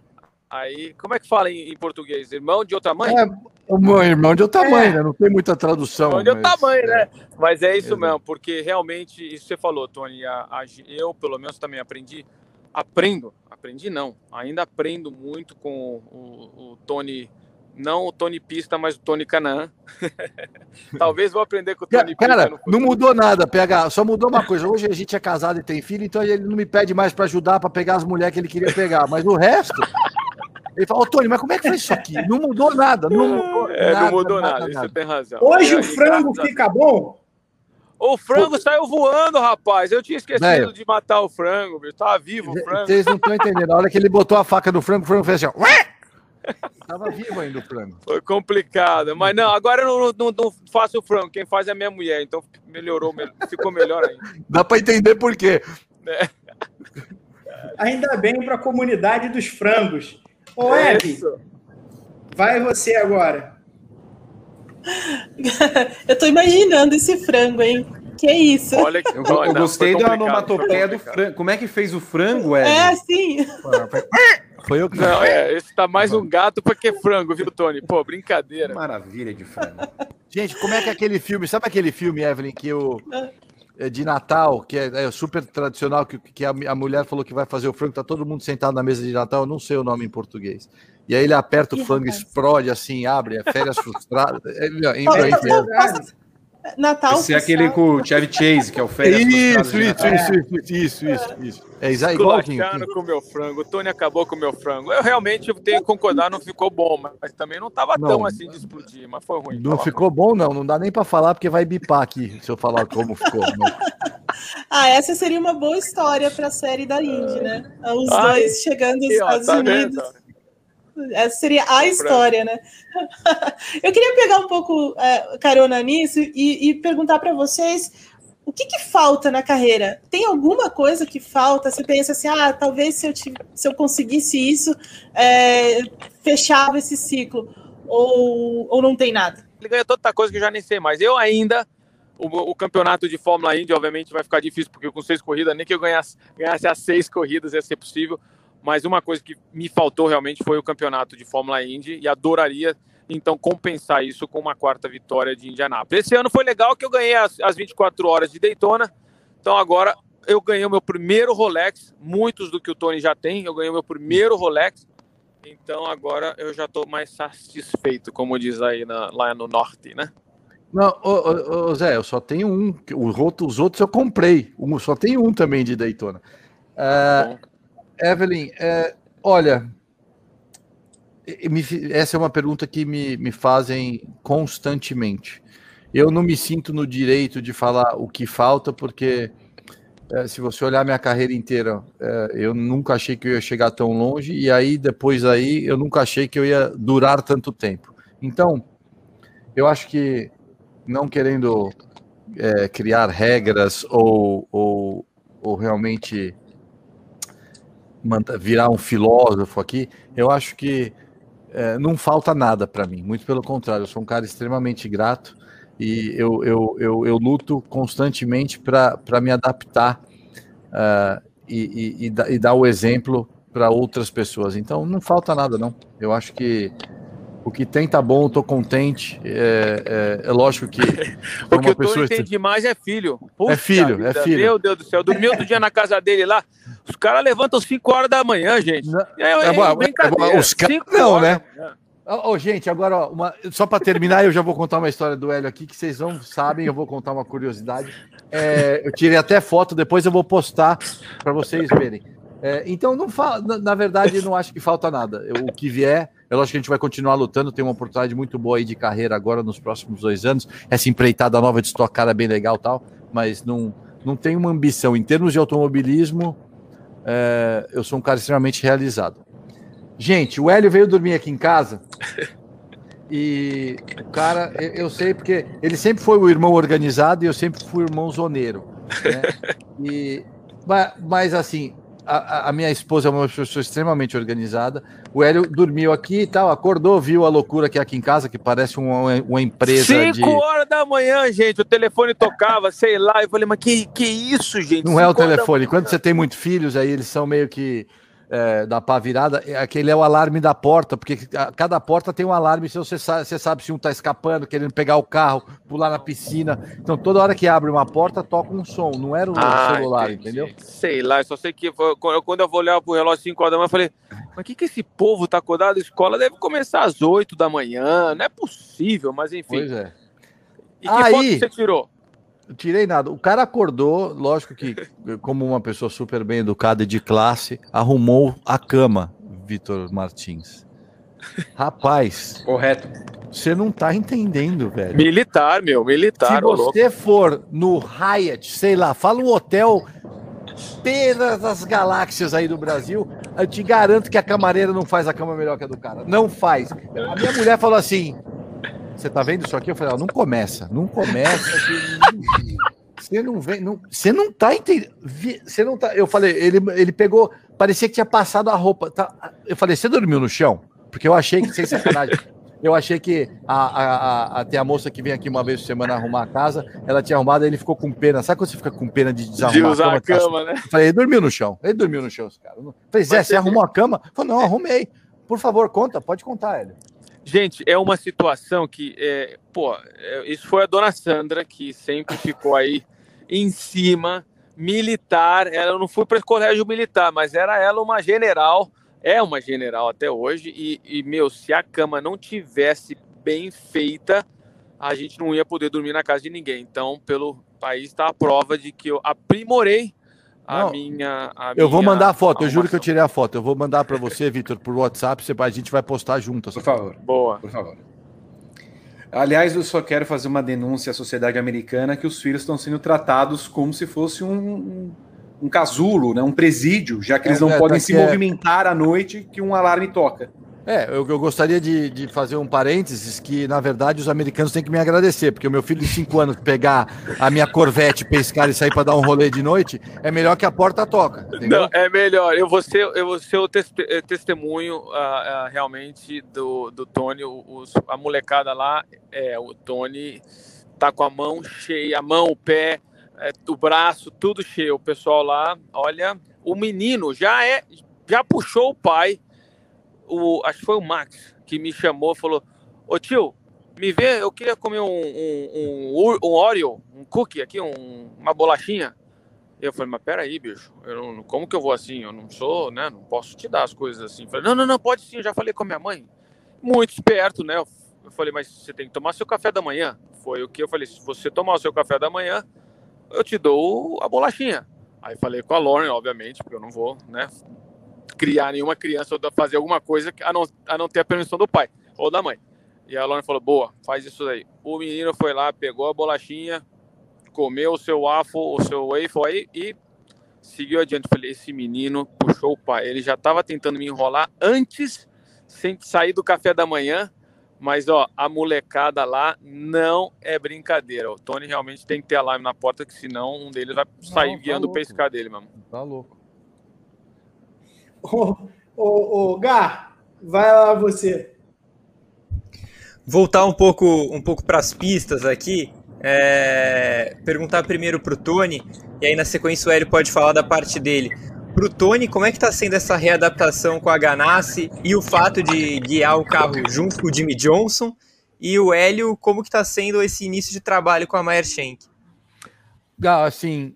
Aí, como é que fala em, em português? Irmão de outra mãe? É, irmão de outra é. mãe, né? Não tem muita tradução. Irmão de outra mas... mãe, né? Mas é isso mesmo, porque realmente, isso você falou, Tony, a, a, eu, pelo menos, também aprendi aprendo, aprendi não, ainda aprendo muito com o, o Tony, não o Tony Pista, mas o Tony Canaã. [laughs] Talvez vou aprender com o Tony Cara, Pista. não mudou nada, PH, só mudou uma coisa. Hoje a gente é casado e tem filho, então ele não me pede mais para ajudar para pegar as mulheres que ele queria pegar, mas o resto. Ele falou, Tony, mas como é que foi isso aqui? Não mudou nada, não mudou é, nada. Não mudou nada, nada, nada. você tem razão. Hoje o frango fica bom? O frango saiu voando, rapaz. Eu tinha esquecido Véio. de matar o frango, bicho. Tava vivo o frango. Vocês não estão entendendo. Na hora que ele botou a faca no frango, o frango fez assim, ó. Tava vivo ainda o frango. Foi complicado. Mas não, agora eu não, não, não, faço o frango. Quem faz é a minha mulher. Então melhorou, ficou melhor ainda. Dá para entender por quê. É. Ainda bem para a comunidade dos frangos. Ô, é Eve, vai você agora. [laughs] eu tô imaginando esse frango, hein? Que é isso? Olha, eu, eu não, gostei da onomatopeia do frango. Como é que fez o frango, Ed? É, sim. [laughs] Foi eu que não. É, esse tá mais um gato para que frango, viu, Tony? Pô, brincadeira. Maravilha de frango. Gente, como é que é aquele filme? Sabe aquele filme, Evelyn, que o. É de Natal, que é, é super tradicional, que, que a, a, mulher falou que vai fazer o frango, tá todo mundo sentado na mesa de Natal, eu não sei o nome em português. E aí ele aperta o frango, explode assim, abre, é férias frustradas. É, entra, entra, Natal. Esse é aquele com o Chevy Chase, que é o férias isso, isso, isso, isso, isso, isso, É igual com o meu frango. O Tony acabou com o meu frango. Eu realmente tenho que concordar, não ficou bom, mas também não estava tão assim de explodir, mas foi ruim. Não ficou ruim. bom, não. Não dá nem para falar, porque vai bipar aqui se eu falar como ficou. [laughs] ah, essa seria uma boa história para a série da Indy, né? Os Ai, dois chegando nos Estados tá Unidos. Essa seria a história, né? [laughs] Eu queria pegar um pouco é, carona nisso e, e perguntar para vocês o que, que, falta na carreira? Tem alguma coisa que falta? Você pensa assim, ah, talvez se eu, se eu conseguisse isso, é, fechava esse ciclo. Ou, ou não tem nada? Ele ganha tanta coisa que eu já nem sei mais. Eu ainda, o, o, campeonato de Fórmula Indy, obviamente, vai ficar difícil, porque com seis corridas, nem que eu ganhasse, ganhasse as seis corridas ia ser possível. Mas uma coisa que me faltou realmente foi o campeonato de Fórmula Indy e adoraria então compensar isso com uma quarta vitória de Indianápolis. Esse ano foi legal que eu ganhei as, as 24 horas de Daytona. Então agora eu ganhei o meu primeiro Rolex, muitos do que o Tony já tem, eu ganhei o meu primeiro Rolex. Então agora eu já estou mais satisfeito, como diz aí na, lá no norte, né? Não, ô, ô, Zé, eu só tenho um. Os outros eu comprei. Um, só tem um também de Daytona. Uh, Evelyn, é, olha, essa é uma pergunta que me, me fazem constantemente. Eu não me sinto no direito de falar o que falta, porque é, se você olhar minha carreira inteira, é, eu nunca achei que eu ia chegar tão longe, e aí depois aí eu nunca achei que eu ia durar tanto tempo. Então, eu acho que não querendo é, criar regras ou, ou, ou realmente virar um filósofo aqui, eu acho que é, não falta nada para mim, muito pelo contrário, eu sou um cara extremamente grato e eu, eu, eu, eu luto constantemente para me adaptar uh, e, e, e, e dar o exemplo para outras pessoas. Então não falta nada, não. Eu acho que o que tem tá bom, tô contente. É, é, é lógico que. [laughs] o que eu tô entende demais é filho. Puxa é filho, vida, é filho. Meu Deus do céu. Dormi outro dia na casa dele lá. Os caras levantam 5 horas da manhã, gente. É, é, é bom, é bom, os caras Cinco não, né? manhã. Ô, ô, gente, agora, ó, uma- só para terminar, eu já vou contar uma história do Hélio aqui que vocês não sabem, eu vou contar uma curiosidade. É, eu tirei até foto, depois eu vou postar para vocês verem. É, então, não fa- na, verdade, não acho que falta nada. Eu- o que vier, é lógico que a gente vai continuar lutando, tem uma oportunidade muito boa aí de carreira agora nos próximos dois anos. Essa empreitada nova de estocada é bem legal e tal, mas não, não tem uma ambição. Em termos de automobilismo, é, eu sou um cara extremamente realizado. Gente, o Hélio veio dormir aqui em casa. E o cara, eu, sei porque ele sempre foi o irmão organizado e eu sempre fui o irmão zoneiro. né? E, ma- mas, assim, a, a- minha esposa é uma pessoa extremamente organizada. O Hélio dormiu aqui e tal, acordou, viu a loucura que é aqui em casa, que parece uma, uma empresa 5 de. horas da manhã, gente. O telefone tocava, sei lá. Eu falei, mas que, que isso, gente? Não é o Cinco horas da telefone. Quando você tem muitos filhos, aí eles são meio que é, da pá virada. é, Aquele é o alarme da porta, porque cada porta tem um alarme. Se você sabe, você sabe se um tá escapando, querendo pegar o carro, pular na piscina. Então, toda hora que abre uma porta, toca um som. Não era o Ah, celular, entendi. entendeu? Sei lá, só sei que foi- quando eu vou olhar pro relógio 5 horas da manhã, eu falei, mas o que, que esse povo tá acordado? A escola deve começar às 8 da manhã, não é possível, mas enfim. Pois é. E que Aí- foto você tirou? Tirei nada. O cara acordou, lógico que, como uma pessoa super bem educada e de classe, arrumou a cama, Vitor Martins. Rapaz, Correto. você não tá entendendo, velho. Militar, meu, militar, Se você for no Hyatt, sei lá, fala um hotel pena das galáxias aí do Brasil, eu te garanto que a camareira não faz a cama melhor que a do cara. Não faz. A minha mulher falou assim: Você tá vendo isso aqui? Eu falei: ó, Não começa, não começa. Você não vem, não, você não tá entendendo. Você não tá. Eu falei, ele, ele pegou, parecia que tinha passado a roupa. Tá, eu falei, você dormiu no chão? Porque eu achei que, sem sacanagem, eu achei que a, a, a, a- tem a moça que vem aqui uma vez por semana arrumar a casa, ela tinha arrumado, ele ficou com pena. Sabe quando você fica com pena de desarrumar De usar a Tá- cama, né? Eu falei, ele dormiu no chão. Ele dormiu no chão, esse cara. Eu Falei, Zé, você arrumou a cama? Eu Falei, não, arrumei. Por favor, conta, pode contar, Hélio. Gente, é uma situação que, é, pô, é, isso foi a dona Sandra que sempre ficou aí em cima, militar. Ela não foi para o colégio militar, mas era ela uma general, é uma general até hoje. E, e, meu, se a cama não tivesse bem feita, a gente não ia poder dormir na casa de ninguém. Então, pelo país está a prova de que eu aprimorei a Não, minha. a Eu vou minha mandar a foto, eu juro que eu tirei a foto. Eu vou mandar para você, Vitor, por WhatsApp, você- a gente vai postar juntas. Por favor, Boa. por favor. Aliás, eu só quero fazer uma denúncia à sociedade americana que os filhos estão sendo tratados como se fosse um, um, casulo, né? um presídio, já que É, eles não é, podem tá se é- movimentar à noite que um alarme toca. É, eu, eu gostaria de, de fazer um parênteses que, na verdade, os americanos têm que me agradecer, porque o meu filho de 5 anos pegar a minha Corvette, pescar e sair para dar um rolê de noite, é melhor que a porta toca, entendeu? Não, é melhor. Eu vou ser, eu vou ser o eh, testemunho ah, ah, realmente do, do Tony. a molecada lá, é, o Tony tá com a mão cheia, a mão, o pé, eh, o braço, tudo cheio. O pessoal lá, olha, o menino já é, já puxou o pai. O, acho que foi o Max que me chamou, falou: Ô tio, me vê, eu queria comer um, um, um, um Oreo, um cookie aqui, um- uma bolachinha. Eu falei, mas peraí, bicho, eu não, como que eu vou assim? Eu não sou, né? Não posso te dar as coisas assim. Eu falei, não, não, não, pode sim, eu já falei com a minha mãe. Muito esperto, né? Eu falei, mas você tem que tomar seu café da manhã. Foi o que eu falei, se você tomar o seu café da manhã, eu te dou a bolachinha. Aí falei com a Lauren, obviamente, porque eu não vou, né? Criar nenhuma criança ou fazer alguma coisa a não, a não ter a permissão do pai ou da mãe. E a Lauren falou, boa, faz isso aí. O menino foi lá, pegou a bolachinha, comeu o seu waffle, o seu waffle aí e seguiu adiante. Falei, esse menino puxou o pai. Ele já estava tentando me enrolar antes, sem sair do café da manhã. Mas, ó, a molecada lá não é brincadeira. O Tony realmente tem que ter alarme na porta, que senão um deles vai sair tá guiando o louco. pescar dele, mano. Tá louco. Ô, ô, ô, Gá, vai lá você. voltar um pouco, um pouco para as pistas aqui, é, perguntar primeiro para o Tony, e aí na sequência o Hélio pode falar da parte dele. Para o Tony, como é que está sendo essa readaptação com a Ganassi e o fato de guiar o carro junto com o Jimmy Johnson? E o Hélio, como que está sendo esse início de trabalho com a Meyer Shank? Ah, Assim,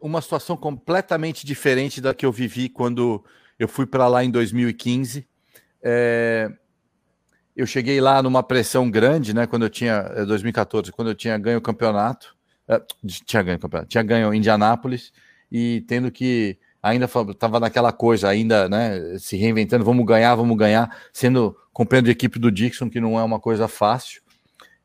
uma situação completamente diferente da que eu vivi quando eu fui para lá em 2015. É, eu cheguei lá numa pressão grande, né? Quando eu tinha 2014, é, quando eu tinha ganho o campeonato, é, tinha ganho o campeonato, tinha ganho Indianápolis e tendo que ainda estava naquela coisa, ainda, né? Se reinventando, vamos ganhar, vamos ganhar, sendo companheiro de equipe do Dixon, que não é uma coisa fácil.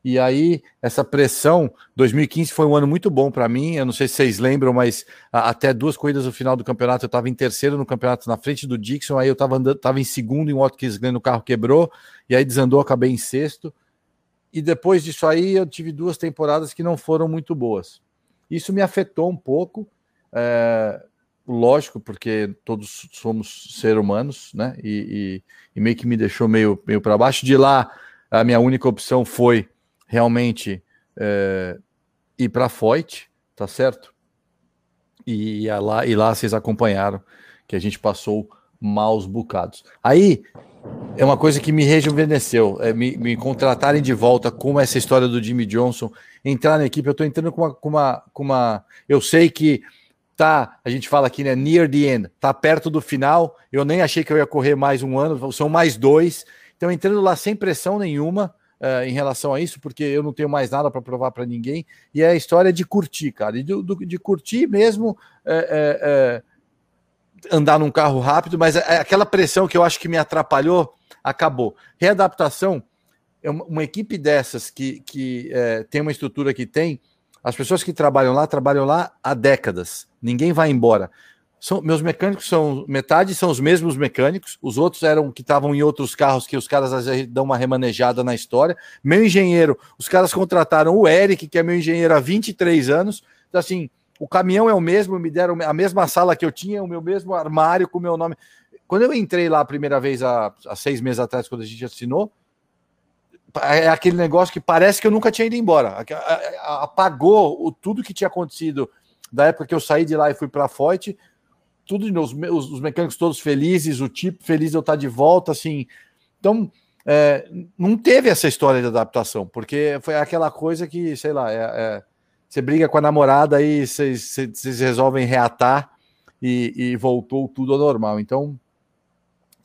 E aí, essa pressão, 2015 foi um ano muito bom para mim. Eu não sei se vocês lembram, mas até duas corridas no final do campeonato, eu estava em terceiro no campeonato na frente do Dixon. Aí eu estava em segundo em Watkins Glen, o carro quebrou, e aí desandou, acabei em sexto. E depois disso aí, eu tive duas temporadas que não foram muito boas. Isso me afetou um pouco, é, lógico, porque todos somos seres humanos, né? E, e, e meio que me deixou meio, meio para baixo. De lá, a minha única opção foi realmente é, ir para Foyt, tá certo? E, lá, e lá vocês acompanharam que a gente passou maus bocados. Aí é uma coisa que me rejuvenesceu, é me, me contratarem de volta, como essa história do Jimmy Johnson, entrar na equipe. Eu tô entrando com uma, com uma, com uma. Eu sei que tá, a gente fala aqui, né? Near the end, tá perto do final. Eu nem achei que eu ia correr mais um ano, são mais dois. Então, entrando lá sem pressão nenhuma, uh, em relação a isso, porque eu não tenho mais nada para provar para ninguém. E é a história de curtir, cara, de, de curtir mesmo. É, é, andar num carro rápido, mas aquela pressão que eu acho que me atrapalhou acabou. Readaptação, é uma, uma equipe dessas que, que é, tem uma estrutura que tem, as pessoas que trabalham lá trabalham lá há décadas. Ninguém vai embora. São, meus mecânicos são metade são os mesmos mecânicos, os outros eram que estavam em outros carros que os caras dão uma remanejada na história. Meu engenheiro, os caras contrataram o Eric, que é meu engenheiro há 23 anos. Então, assim, o caminhão é o mesmo, me deram a mesma sala que eu tinha, o meu mesmo armário com o meu nome. Quando eu entrei lá a primeira vez há, há seis meses atrás, quando a gente assinou, é aquele negócio que parece que eu nunca tinha ido embora. Apagou o, tudo que tinha acontecido da época que eu saí de lá e fui para a Foyt tudo os, os, mecânicos todos felizes, o tipo feliz de eu estar de volta, assim. Então, é, não teve essa história de adaptação, porque foi aquela coisa que, sei lá, é, é, você briga com a namorada e vocês, vocês resolvem reatar e, e, voltou tudo ao normal. Então,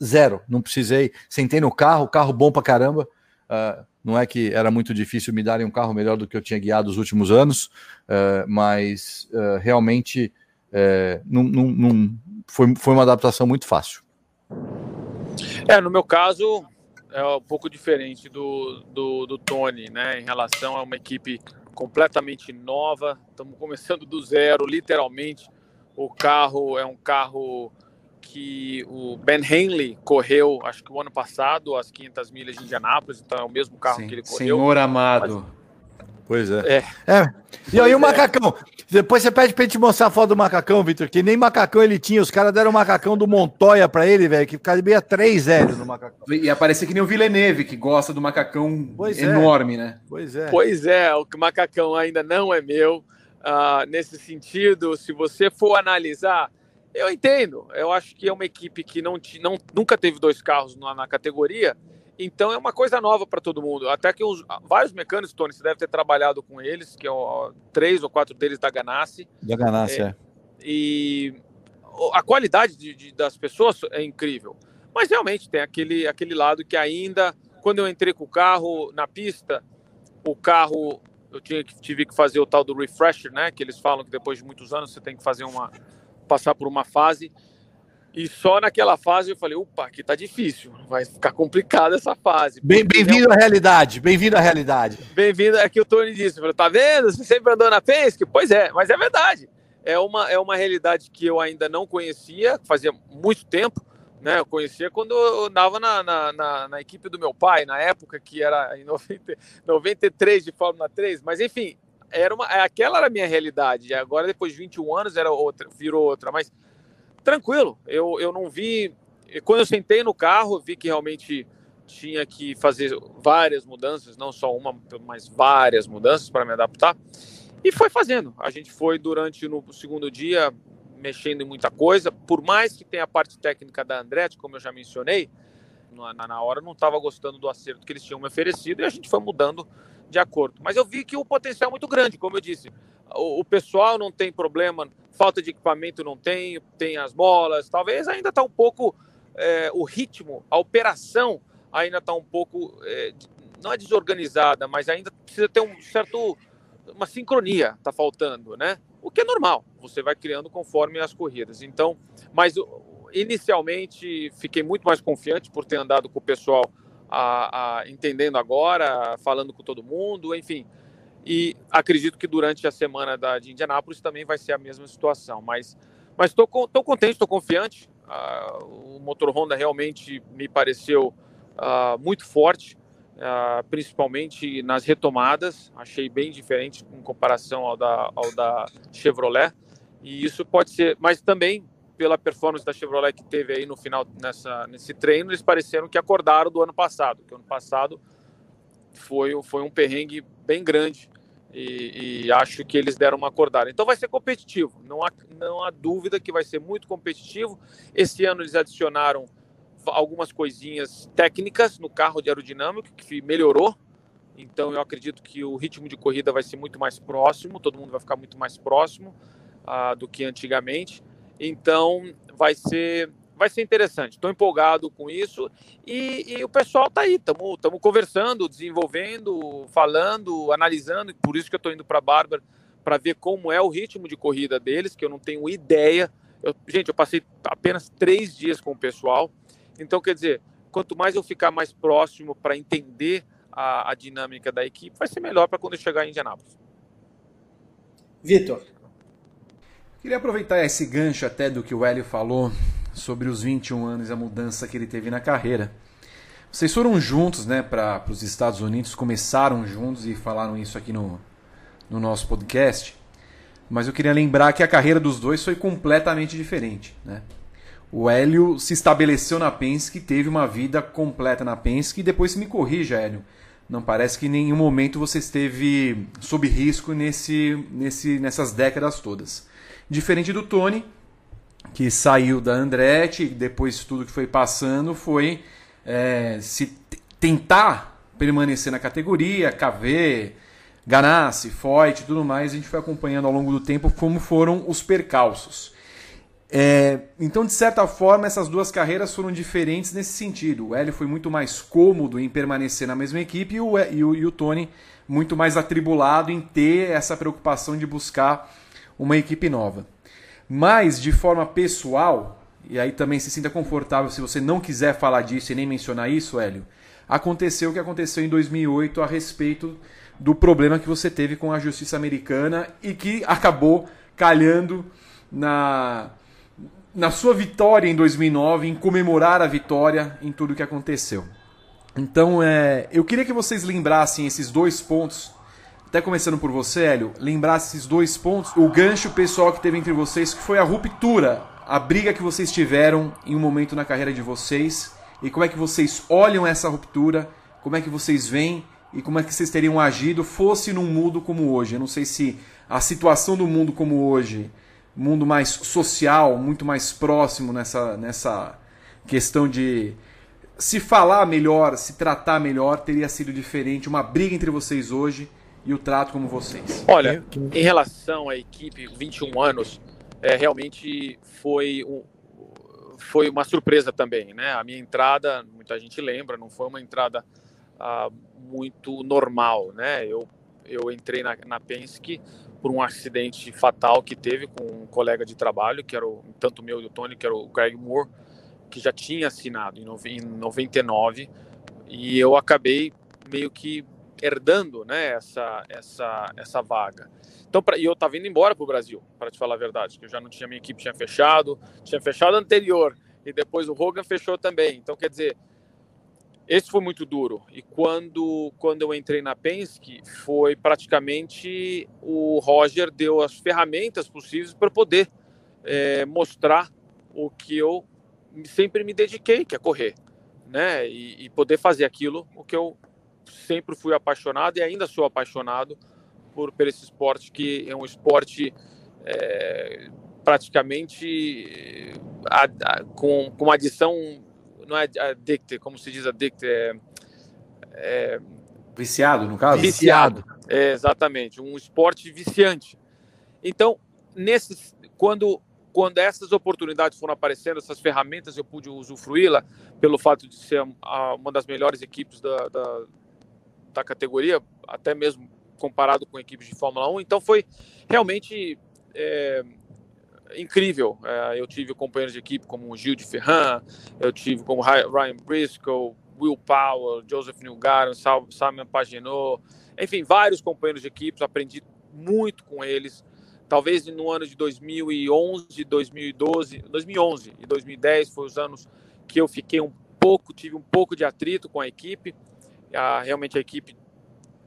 zero, não precisei. Sentei no carro, carro bom pra caramba. Uh, não é que era muito difícil me darem um carro melhor do que eu tinha guiado os últimos anos, uh, mas uh, realmente é, não, não, não, foi, foi uma adaptação muito fácil. É, no meu caso, é um pouco diferente do, do, do Tony, né? Em relação a uma equipe completamente nova, estamos começando do zero, literalmente. O carro é um carro que o Ben Henley correu, acho que o ano passado, as 500 milhas de Indianápolis, então é o mesmo carro Sim, que ele correu. Senhor amado. Mas... Pois é. é. é. E aí o é. macacão? Depois você pede pra gente mostrar a foto do macacão, Vitor, que nem macacão ele tinha. Os caras deram o macacão do Montoya pra ele, velho, que cabia três L no macacão. E aparecer que nem o Villeneuve, que gosta do macacão pois é. enorme, é. né? Pois é. Pois é, o macacão ainda não é meu. Uh, nesse sentido, se você for analisar, eu entendo. Eu acho que é uma equipe que não, não nunca teve dois carros na, na categoria então é uma coisa nova para todo mundo. Até que os, vários mecânicos, Tony, você deve ter trabalhado com eles, que é ó, três ou quatro deles da Ganassi. Da Ganassi, é. é. E a qualidade de, de, das pessoas é incrível. Mas realmente tem aquele, aquele lado que ainda, quando eu entrei com o carro na pista, o carro, eu tinha, tive que fazer o tal do refresher, né? Que eles falam que depois de muitos anos você tem que fazer uma. passar por uma fase. E só naquela fase eu falei, opa, aqui tá difícil, vai ficar complicada essa fase. Bem-vindo bem à realidade, bem-vindo à realidade. Bem-vindo, é que o Tony disse, falei, tá vendo? Você sempre andou na Penske? Pois é, mas é verdade. É uma, é uma realidade que eu ainda não conhecia, fazia muito tempo, né? Eu conhecia quando eu andava na, na, na, na equipe do meu pai, na época que era em 90, 93 de Fórmula 3, mas enfim, era uma, aquela era a minha realidade. Agora, depois de 21 anos, era outra, virou outra, mas tranquilo. Eu, eu não vi. Quando eu sentei no carro, vi que realmente tinha que fazer várias mudanças, não só uma, mas várias mudanças para me adaptar. E foi fazendo. A gente foi durante no segundo dia mexendo em muita coisa. Por mais que tenha a parte técnica da Andretti, como eu já mencionei, na, hora não estava gostando do acerto que eles tinham me oferecido e a gente foi mudando de acordo. Mas eu vi que o potencial é muito grande, como eu disse. O, o pessoal não tem problema falta de equipamento não tem, tem as molas, talvez ainda está um pouco é, o ritmo, a operação ainda está um pouco, é, não é desorganizada, mas ainda precisa ter um certo, uma sincronia, está faltando, né? O que é normal, você vai criando conforme as corridas. Então, mas inicialmente fiquei muito mais confiante por ter andado com o pessoal a, a, entendendo agora, falando com todo mundo, enfim. E acredito que durante a semana da, de Indianápolis também vai ser a mesma situação. Mas estou contente, estou confiante. Uh, o motor Honda realmente me pareceu uh, muito forte, uh, principalmente nas retomadas. Achei bem diferente em comparação ao da, ao da Chevrolet. E isso pode ser, mas também pela performance da Chevrolet que teve aí no final nessa, nesse treino, eles pareceram que acordaram do ano passado, que ano passado foi, foi um perrengue bem grande e, e, acho que eles deram uma acordada. Então vai ser competitivo, não há, não há dúvida que vai ser muito competitivo. Esse ano eles adicionaram algumas coisinhas técnicas no carro de aerodinâmico que melhorou. Então eu acredito que o ritmo de corrida vai ser muito mais próximo, todo mundo vai ficar muito mais próximo uh, do que antigamente. Então vai ser vai ser interessante. Estou empolgado com isso e, e o pessoal está aí. Estamos conversando, desenvolvendo, falando, analisando. Por isso que eu estou indo para a Bárbara para ver como é o ritmo de corrida deles, que eu não tenho ideia. Eu, gente, eu passei apenas três dias com o pessoal. Então, quer dizer, quanto mais eu ficar mais próximo para entender a, a, dinâmica da equipe, vai ser melhor para quando eu chegar em Indianápolis. Vitor. Queria aproveitar esse gancho até do que o Hélio falou sobre os 21 anos e a mudança que ele teve na carreira. Vocês foram juntos né, para os Estados Unidos, começaram juntos e falaram isso aqui no, no nosso podcast. Mas eu queria lembrar que a carreira dos dois foi completamente diferente. Né? O Hélio se estabeleceu na Penske, teve uma vida completa na Penske e depois me corrija, Hélio. Não parece que em nenhum momento você esteve sob risco nesse, nesse, nessas décadas todas. Diferente do Tony, que saiu da Andretti, depois tudo que foi passando foi é, se tentar permanecer na categoria, KV, Ganassi, Foyt e tudo mais. A gente foi acompanhando ao longo do tempo como foram os percalços. É, então, de certa forma, essas duas carreiras foram diferentes nesse sentido. O Hélio foi muito mais cômodo em permanecer na mesma equipe e o, e o, e o Tony muito mais atribulado em ter essa preocupação de buscar uma equipe nova. Mas de forma pessoal, e aí também se sinta confortável se você não quiser falar disso e nem mencionar isso, Hélio, aconteceu o que aconteceu em 2008 a respeito do problema que você teve com a justiça americana e que acabou calhando na, na sua vitória em 2009, em comemorar a vitória em tudo o que aconteceu. Então, é, eu queria que vocês lembrassem esses dois pontos até começando por você, Hélio, lembrar esses dois pontos, o gancho pessoal que teve entre vocês, que foi a ruptura, a briga que vocês tiveram em um momento na carreira de vocês, e como é que vocês olham essa ruptura, como é que vocês veem e como é que vocês teriam agido fosse num mundo como hoje. Eu não sei se a situação do mundo como hoje, mundo mais social, muito mais próximo nessa, nessa questão de se falar melhor, se tratar melhor, teria sido diferente. Uma briga entre vocês hoje e o trato como vocês? Olha, em relação à equipe, 21 anos, é, realmente foi, um, foi uma surpresa também, né? A minha entrada, muita gente lembra, não foi uma entrada ah, muito normal, né? Eu, eu entrei na, na Penske por um acidente fatal que teve com um colega de trabalho, que era o, tanto meu e o Tony, que era o Greg Moore, que já tinha assinado em, em 99, e eu acabei meio que herdando né, essa, essa, essa vaga. Então, pra, e eu estava indo embora para o Brasil, para te falar a verdade, que eu já não tinha minha equipe tinha fechado, tinha fechado anterior e depois o Hogan fechou também. Então, quer dizer, esse foi muito duro. E quando, quando eu entrei na Penske, foi praticamente o Roger deu as ferramentas possíveis para poder é, mostrar o que eu sempre me dediquei, que é correr, né? E, e poder fazer aquilo o que eu sempre fui apaixonado e ainda sou apaixonado por, por esse esporte, que é um esporte é, praticamente a, a, com, com uma adição, não é addict, como se diz addict, é, é Viciado, no caso? Viciado, é, exatamente, um esporte viciante. Então, nesses, quando, quando essas oportunidades foram aparecendo, essas ferramentas eu pude usufruí-la pelo fato de ser uma das melhores equipes da, da, da categoria, até mesmo comparado com equipes de Fórmula 1. Então foi realmente é, incrível. É, eu tive companheiros de equipe como o Gil de Ferran, eu tive como Ryan Briscoe, Will Powell, Joseph Newgarden, Simon Pagenaud, enfim, vários companheiros de equipes, aprendi muito com eles. Talvez no ano de 2011, 2012, 2011 e 2010 foi os anos que eu fiquei um pouco, tive um pouco de atrito com a equipe. A, realmente a equipe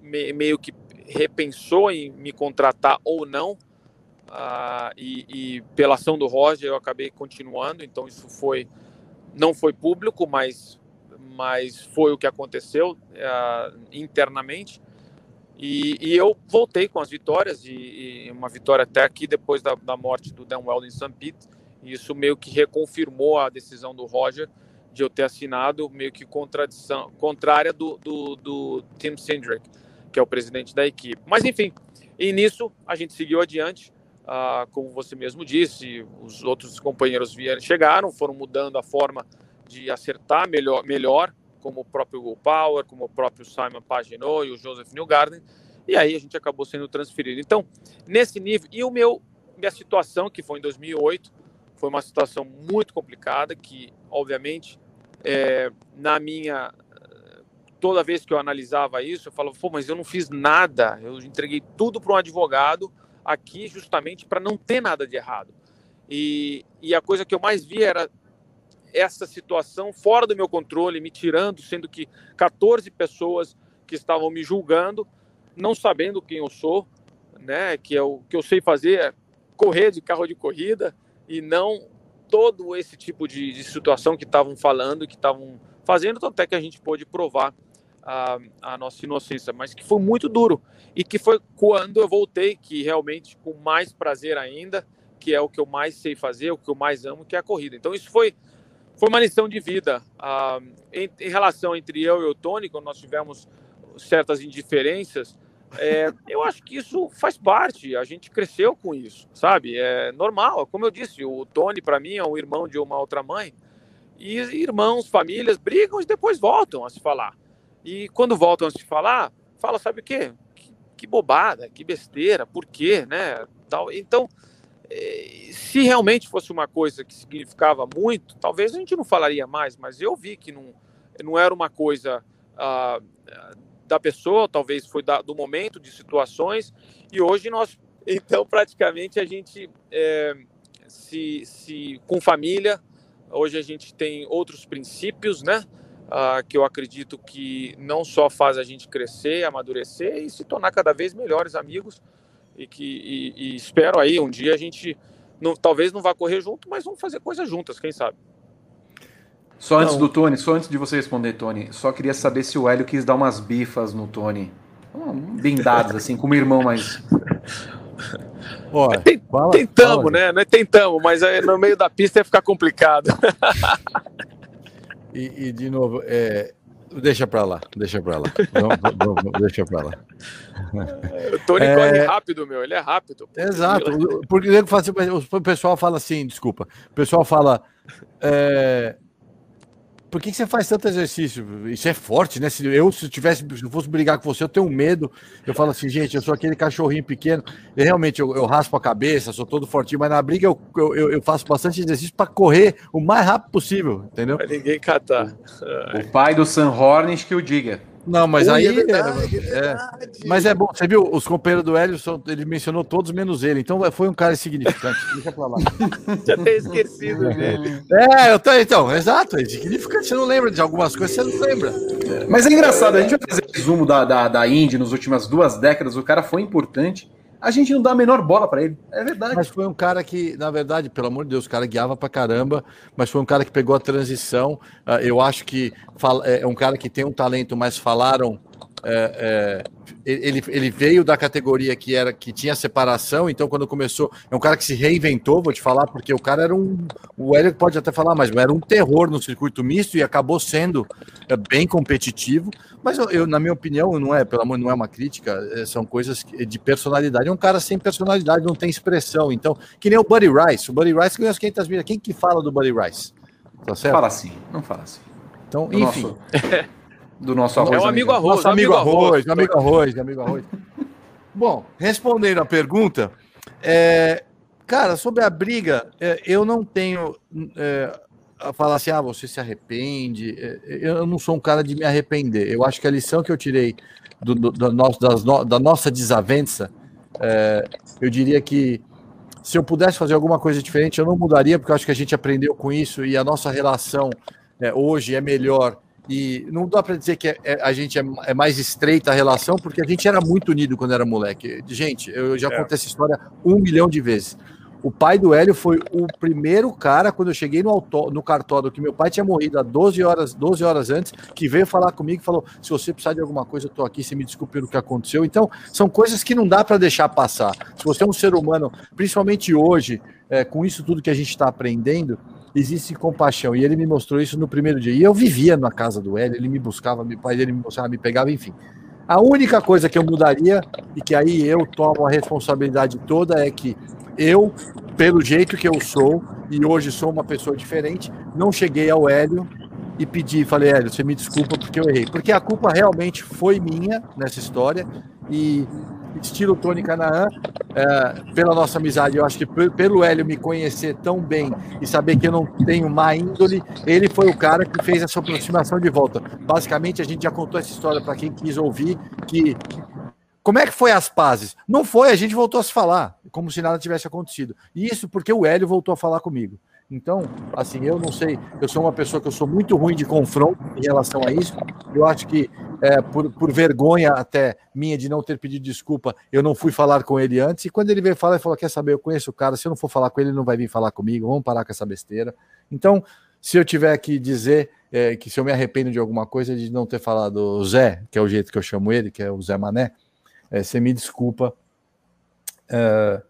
me, meio que repensou em me contratar ou não. Uh, e, e, pela ação do Roger eu acabei continuando, então isso foi não foi público, mas mas foi o que aconteceu uh, internamente. E, e, eu voltei com as vitórias, e, e, uma vitória até aqui depois da, da morte do Dan Weldon em St. Pete. E isso meio que reconfirmou a decisão do Roger de eu ter assinado, meio que contradição, contrária do, do, do Tim Sindrick, que é o presidente da equipe. Mas enfim, e nisso a gente seguiu adiante. Uh, como você mesmo disse, os outros companheiros vieram, chegaram, foram mudando a forma de acertar melhor, melhor como o próprio Will Power, como o próprio Simon Pagenaud e o Joseph Newgarden, e aí a gente acabou sendo transferido. Então, nesse nível, e o meu minha situação, que foi em 2008, foi uma situação muito complicada, que, obviamente, é, na minha. Toda vez que eu analisava isso, eu falava, pô, mas eu não fiz nada, eu entreguei tudo para um advogado aqui justamente para não ter nada de errado. E, e a coisa que eu mais via era essa situação fora do meu controle, me tirando, sendo que 14 pessoas que estavam me julgando, não sabendo quem eu sou, né, que é o que eu sei fazer é correr de carro de corrida e não todo esse tipo de, de situação que estavam falando, que estavam fazendo, até que a gente pôde provar a, a, nossa inocência, mas que foi muito duro e que foi quando eu voltei que realmente com mais prazer ainda, que é o que eu mais sei fazer, o que eu mais amo, que é a corrida. Então isso foi foi uma lição de vida. Ah, em, em, relação entre eu e o Tony, quando nós tivemos certas indiferenças, é, eu acho que isso faz parte. A gente cresceu com isso, sabe? É normal. Como eu disse, o Tony para mim é um irmão de uma outra mãe. E irmãos, famílias brigam e depois voltam a se falar. E quando voltam a se falar, fala, sabe o quê? Que, que bobada, que besteira, por quê, né? Tal. Então, eh, se realmente fosse uma coisa que significava muito, talvez a gente não falaria mais, mas eu vi que não, não era uma coisa ah, da pessoa, talvez foi da, do momento, de situações, e hoje nós, [laughs] então, praticamente a gente é, se, se, com família, hoje a gente tem outros princípios, né? Ah, que eu acredito que não só faz a gente crescer, amadurecer e se tornar cada vez melhores amigos, e que e, e espero aí um dia a gente não, talvez não vá correr junto, mas vamos fazer coisas juntas, quem sabe. Só antes do Tony, só antes de você responder, Tony, só queria saber se o Hélio quis dar umas bifas no Tony. Bem dadas, assim, com o irmão, mas. Olha, Tem, fala, tentamos, fala, né? Nós tentamos, mas no meio da pista ia ficar complicado. e, e, de novo, é, Deixa pra lá, deixa pra lá. Vamos, vamos, deixa pra lá. O Tony é... corre rápido, meu, ele é rápido. Exato, porque o pessoal fala assim, desculpa, o pessoal fala. É, por que, que, você faz tanto exercício? Isso é forte, né? Se eu se tivesse, se eu fosse brigar com você, eu tenho medo. Eu falo assim, gente, eu sou aquele cachorrinho pequeno. E realmente eu, eu raspo a cabeça, sou todo fortinho, mas na briga eu, eu, eu faço bastante exercício para correr o mais rápido possível, entendeu? Pra ninguém catar. O pai do Sam Hornish que o diga. Não, mas Ui, aí. É verdade, é, é, mas é bom, você viu? Os companheiros do Hélio, ele mencionou todos menos ele, então foi um cara insignificante. Deixa pra lá. [laughs] Já tenho esquecido dele. É, eu tô, então, exato. É insignificante, você não lembra de algumas coisas, você não lembra. Mas é engraçado, a gente vai fazer resumo da, da, da Indy nas últimas duas décadas, o cara foi importante a gente não dá a menor bola para ele. É verdade. Mas foi um cara que, na verdade, pelo amor de Deus, o cara guiava para caramba, mas foi um cara que pegou a transição. Uh, eu acho que é, é um cara que tem um talento, mas falaram é, é, ele, ele veio da categoria que era que tinha separação, então quando começou, é um cara que se reinventou, vou te falar, porque o cara era um. O Hélio pode até falar, mas era um terror no circuito misto e acabou sendo é, bem competitivo. Mas eu, eu, na minha opinião, não é, pelo amor, não é uma crítica, é, são coisas de personalidade. É um cara sem personalidade, não tem expressão. Então, que nem o Buddy Rice. O Buddy Rice ganhou as 500 milhas. Quem que fala do Buddy Rice? Tá certo? Fala assim, não fala assim. Então, enfim. Nosso... [laughs] do nosso arroz. É um amigo arroz. Nosso amigo, amigo arroz, amigo arroz, amigo arroz. [laughs] Bom, respondendo a pergunta, é, cara, sobre a briga, é, eu não tenho é, a falar assim, ah, você se arrepende. É, eu não sou um cara de me arrepender. Eu acho que a lição que eu tirei do, do, do nosso, das, da nossa desavença, é, eu diria que se eu pudesse fazer alguma coisa diferente, eu não mudaria, porque eu acho que a gente aprendeu com isso e a nossa relação é, hoje é melhor e não dá para dizer que é, é, a gente é, é, mais estreita a relação, porque a gente era muito unido quando era moleque. Gente, eu já é. contei essa história um milhão de vezes. O pai do Hélio foi o primeiro cara, quando eu cheguei no, auto, no cartódromo, que meu pai tinha morrido há 12 horas, 12 horas antes, que veio falar comigo e falou: se você precisar de alguma coisa, eu tô aqui, você me desculpe pelo que aconteceu. Então, são coisas que não dá para deixar passar. Se você é um ser humano, principalmente hoje, é, com isso tudo que a gente está aprendendo, existe compaixão. E ele me mostrou isso no primeiro dia. E eu vivia na casa do Hélio, ele me buscava, meu pai dele me mostrava, me pegava, enfim. A única coisa que eu mudaria, e que aí eu tomo a responsabilidade toda, é que eu, pelo jeito que eu sou, e hoje sou uma pessoa diferente, não cheguei ao Hélio e pedi, falei, Hélio, você me desculpa porque eu errei. Porque a culpa realmente foi minha nessa história, e estilo Tony Canaan, é, pela nossa amizade, eu acho que pelo Hélio me conhecer tão bem e saber que eu não tenho má índole, ele foi o cara que fez essa aproximação de volta. Basicamente, a gente já contou essa história para quem quis ouvir, que como é que foi as pazes? Não foi, a gente voltou a se falar, como se nada tivesse acontecido. Isso porque o Hélio voltou a falar comigo. Então, assim, eu não sei, eu sou uma pessoa que eu sou muito ruim de confronto em relação a isso. Eu acho que é, por, por, vergonha até minha de não ter pedido desculpa, eu não fui falar com ele antes. E quando ele veio falar, ele falou: Quer saber, eu conheço o cara, se eu não for falar com ele, ele não vai vir falar comigo, vamos parar com essa besteira. Então, se eu tiver que dizer é, que se eu me arrependo de alguma coisa, de não ter falado Zé, que é o jeito que eu chamo ele, que é o Zé Mané, é, você me desculpa. É,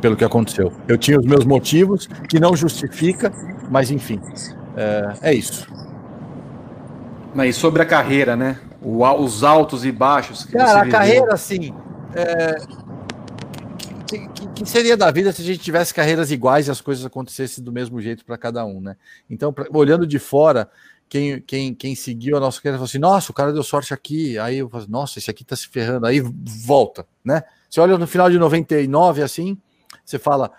pelo que aconteceu. Eu tinha os meus motivos, que não justifica, mas enfim, é, é isso. Mas sobre a carreira, né? O, os altos e baixos. Cara, a carreira, assim. É, que, que, seria da vida se a gente tivesse carreiras iguais e as coisas acontecessem do mesmo jeito para cada um, né? Então, pra, olhando de fora, quem, quem, quem seguiu a nossa carreira falou assim: nossa, o cara deu sorte aqui. Aí eu falo, nossa, esse aqui tá se ferrando. Aí volta, né? Você olha no final de 99, assim, você fala,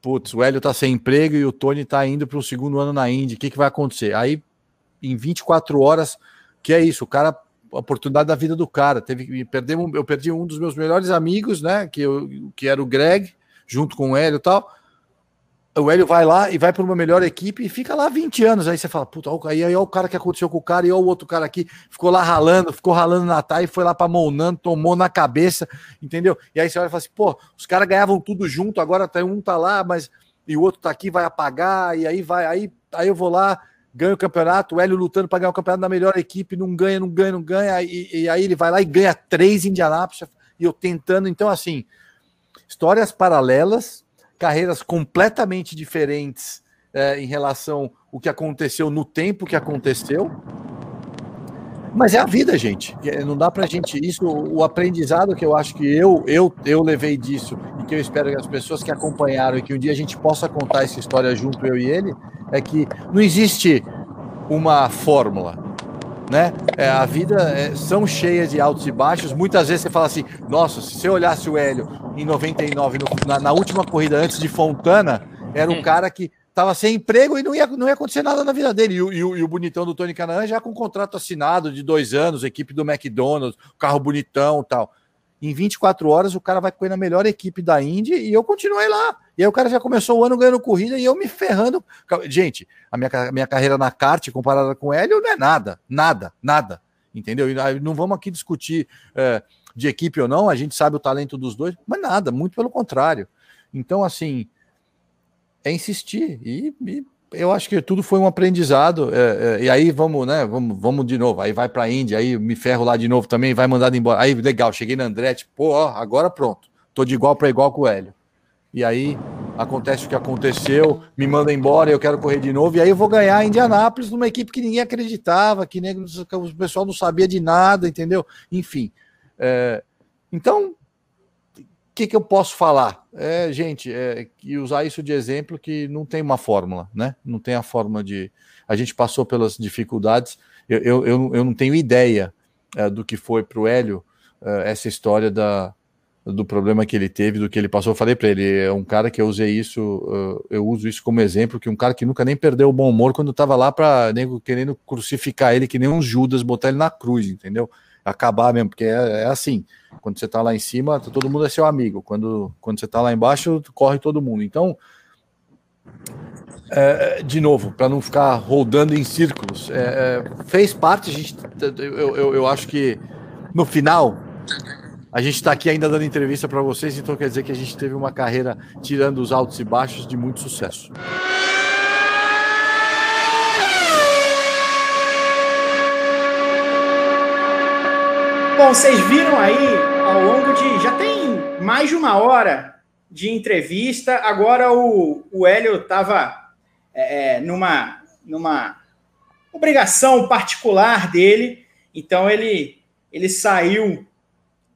putz, o Hélio tá sem emprego e o Tony tá indo para o segundo ano na Indy, o que, que vai acontecer? Aí, em 24 horas, que é isso, o cara, a oportunidade da vida do cara, teve perder, eu perdi um dos meus melhores amigos, né, que, eu, que era o Greg, junto com o Hélio e tal, o Hélio vai lá e vai para uma melhor equipe e fica lá 20 anos. Aí você fala, puta, aí, ó, o cara que aconteceu com o cara, e ó, o outro cara aqui ficou lá ralando, ficou ralando na TAI, foi lá para Monan, tomou na cabeça, entendeu? E aí você olha e fala assim, pô, os caras ganhavam tudo junto, agora tá, um tá lá, mas e o outro tá aqui, vai apagar, e aí vai, aí, aí eu vou lá, ganho o campeonato, o Hélio lutando para ganhar o campeonato da melhor equipe, não ganha, não ganha, não ganha, e, e aí ele vai lá e ganha três Indianápolis, e eu tentando, então assim, histórias paralelas carreiras completamente diferentes é, em relação ao que aconteceu no tempo que aconteceu. Mas é a vida, gente. É, não dá pra gente. Isso, o aprendizado que eu acho que eu, eu, eu levei disso e que eu espero que as pessoas que acompanharam e que um dia a gente possa contar essa história junto, eu e ele, é que não existe uma fórmula né? É, a vida é, são cheias de altos e baixos. Muitas vezes você fala assim: nossa, se você olhasse o Hélio em 99, no, na, na, última corrida antes de Fontana, era um hum. cara que estava sem emprego e não ia, não ia acontecer nada na vida dele. E, o, e o, e o bonitão do Tony Canaan já com contrato assinado de dois anos, equipe do McDonald's, carro bonitão tal em 24 horas o cara vai correr na melhor equipe da Indy e eu continuei lá. E aí o cara já começou o ano ganhando corrida e eu me ferrando. Gente, a minha, minha carreira na kart comparada com ele não é nada, nada, nada. Entendeu? E não vamos aqui discutir é, de equipe ou não, a gente sabe o talento dos dois, mas nada, muito pelo contrário. Então, assim, é insistir e, e eu acho que tudo foi um aprendizado. É, é, e aí vamos, né? Vamos, vamos de novo. Aí vai para a Índia, aí me ferro lá de novo também, vai mandado embora. Aí legal, cheguei na Andretti, pô, ó, agora pronto. Tô de igual para igual com o Hélio. E aí acontece o que aconteceu, me manda embora, eu quero correr de novo, e aí eu vou ganhar em Indianápolis numa equipe que ninguém acreditava, que nem, o pessoal não sabia de nada, entendeu? Enfim. É, então, o que, que eu posso falar? É, gente, é, e usar isso de exemplo que não tem uma fórmula, né? Não tem a forma de. A gente passou pelas dificuldades, eu, eu, eu, eu não tenho ideia é, do que foi para o Hélio é, essa história da do problema que ele teve, do que ele passou. Eu falei para ele, é um cara que eu usei isso, uh, eu uso isso como exemplo, que um cara que nunca nem perdeu o bom humor quando estava lá para querendo crucificar ele, que nem um Judas, botar ele na cruz, entendeu? Acabar mesmo, porque é, é assim. Quando você está lá em cima, todo mundo é seu amigo. Quando, quando você está lá embaixo, corre todo mundo. Então, é, de novo, para não ficar rodando em círculos, é, é, fez parte. A gente, eu, eu, eu acho que no final a gente está aqui ainda dando entrevista para vocês, então quer dizer que a gente teve uma carreira tirando os altos e baixos de muito sucesso. Bom, vocês viram aí ao longo de. Já tem mais de uma hora de entrevista. Agora o, o Hélio estava é, é, numa, numa obrigação particular dele, então ele, ele saiu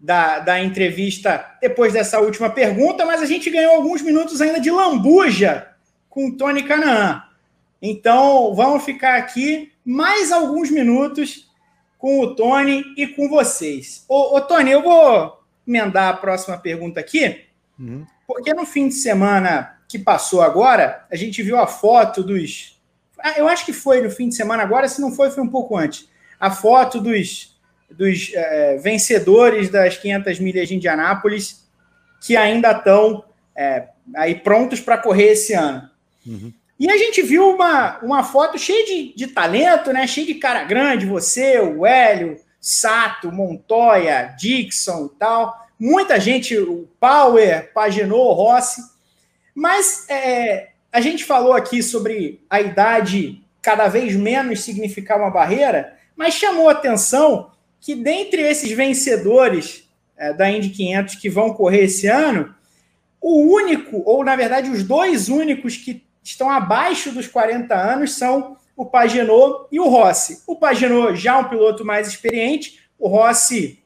da, da entrevista depois dessa última pergunta, mas a gente ganhou alguns minutos ainda de lambuja com o Tony Canaan. Então, vamos ficar aqui mais alguns minutos com o Tony e com vocês. Ô, ô Tony, eu vou emendar a próxima pergunta aqui, uhum. porque no fim de semana que passou agora, a gente viu a foto dos. Ah, eu acho que foi no fim de semana agora, se não foi, foi um pouco antes. A foto dos dos é, vencedores das 500 milhas de Indianápolis que ainda estão é, aí prontos para correr esse ano. Uhum. E a gente viu uma, uma foto cheia de, de talento, né? Cheia de cara grande, você, o Hélio, Sato, Montoya, Dixon e tal. Muita gente, o Power, Paginot, Rossi. Mas é, a gente falou aqui sobre a idade cada vez menos significar uma barreira, mas chamou atenção que dentre esses vencedores é, da Indy 500 que vão correr esse ano, o único, ou na verdade os dois únicos que estão abaixo dos 40 anos são o Pagenot e o Rossi. O Pagenot já é um piloto mais experiente, o Rossi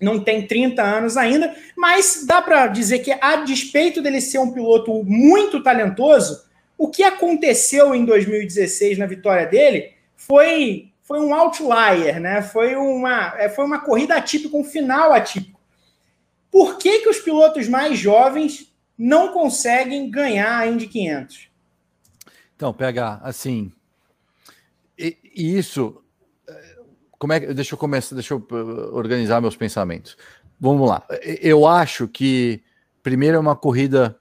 não tem 30 anos ainda, mas dá para dizer que, a despeito dele ser um piloto muito talentoso, o que aconteceu em 2016 na vitória dele foi foi um outlier, né? Foi uma, é, foi uma corrida atípica, um final atípico. Por que, que os pilotos mais jovens não conseguem ganhar a Indy 500? Então, pega assim, e, e isso, como é que, deixa eu começar, deixa eu uh, organizar meus pensamentos. Vamos lá. Eu acho que primeiro é uma corrida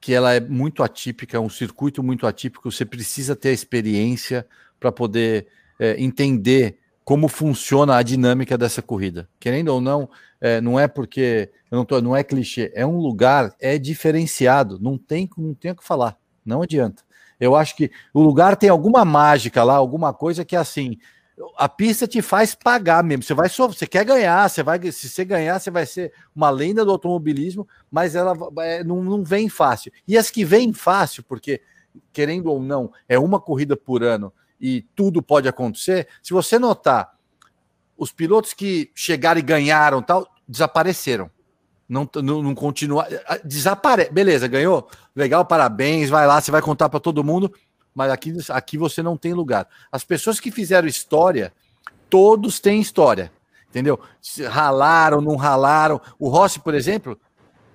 que ela é muito atípica, é um circuito muito atípico, você precisa ter a experiência para poder é, entender como funciona a dinâmica dessa corrida. Querendo ou não, é, não é porque não, tô, não é clichê, é um lugar, é diferenciado, não tem, não tem o que falar, não adianta. Eu acho que o lugar tem alguma mágica lá, alguma coisa que é assim, a pista te faz pagar mesmo. Você vai você quer ganhar, você vai se você ganhar, você vai ser uma lenda do automobilismo, mas ela é, não, não vem fácil. E as que vêm fácil, porque querendo ou não, é uma corrida por ano e tudo pode acontecer, se você notar, os pilotos que chegaram e ganharam tal, desapareceram. Não, não, não continua. Desaparece. Beleza, ganhou? Legal, parabéns. Vai lá, você vai contar para todo mundo. Mas aqui, aqui você não tem lugar. As pessoas que fizeram história, todos têm história. Entendeu? Ralaram, não ralaram. O Rossi, por exemplo,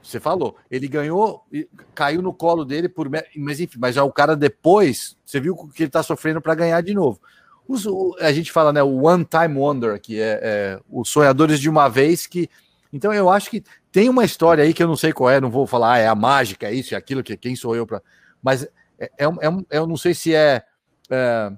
você falou, ele ganhou, caiu no colo dele por. Mas enfim, mas já o cara depois, você viu que ele tá sofrendo para ganhar de novo. Os, a gente fala, né, o one time wonder, que é, é, os sonhadores de uma vez que. Então eu acho que tem uma história aí que eu não sei qual é, não vou falar, ah, é a mágica, é isso, é aquilo, que quem sou eu para. Mas é, é, é, eu não sei se é, é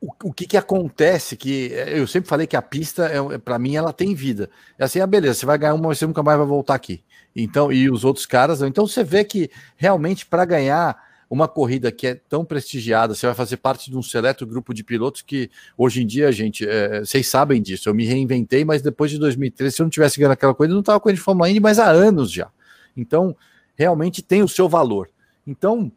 o, o que, que acontece que eh, eu sempre falei que a pista é, para mim ela tem vida é assim ah, beleza você vai ganhar uma você nunca mais vai voltar aqui então e os outros caras então você vê que realmente para ganhar uma corrida que é tão prestigiada, você vai fazer parte de um seleto grupo de pilotos que hoje em dia, gente, é, vocês sabem disso. Eu me reinventei, mas depois de 2013, se eu não tivesse ganhando aquela coisa, eu não estava com de Fórmula Indy, mas há anos já. Então, realmente tem o seu valor. Então,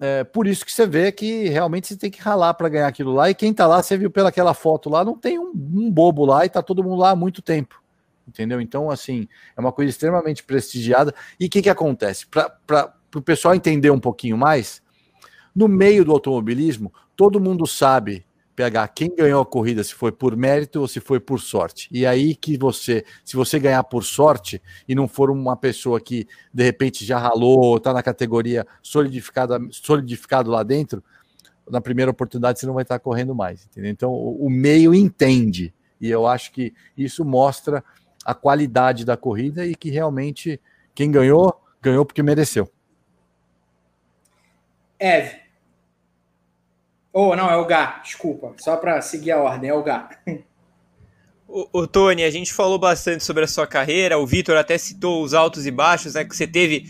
é por isso que você vê que realmente você tem que ralar para ganhar aquilo lá. E quem tá lá, você viu pelaquela foto lá, não tem um, um bobo lá e tá todo mundo lá há muito tempo. Entendeu? Então, assim, é uma coisa extremamente prestigiada. E o que, que acontece? Para o pessoal entender um pouquinho mais, no meio do automobilismo, todo mundo sabe pegar quem ganhou a corrida, se foi por mérito ou se foi por sorte. E aí que você, se você ganhar por sorte e não for uma pessoa que de repente já ralou, está na categoria solidificada, solidificado lá dentro, na primeira oportunidade você não vai estar correndo mais, entendeu? Então o, o meio entende. E eu acho que isso mostra a qualidade da corrida e que realmente quem ganhou, ganhou porque mereceu. Eve, ou oh, não, é o Gá, desculpa. Só para seguir a ordem, é o Gá. O, Tony, a gente falou bastante sobre a sua carreira. O Vitor até citou os altos e baixos, né? Que você teve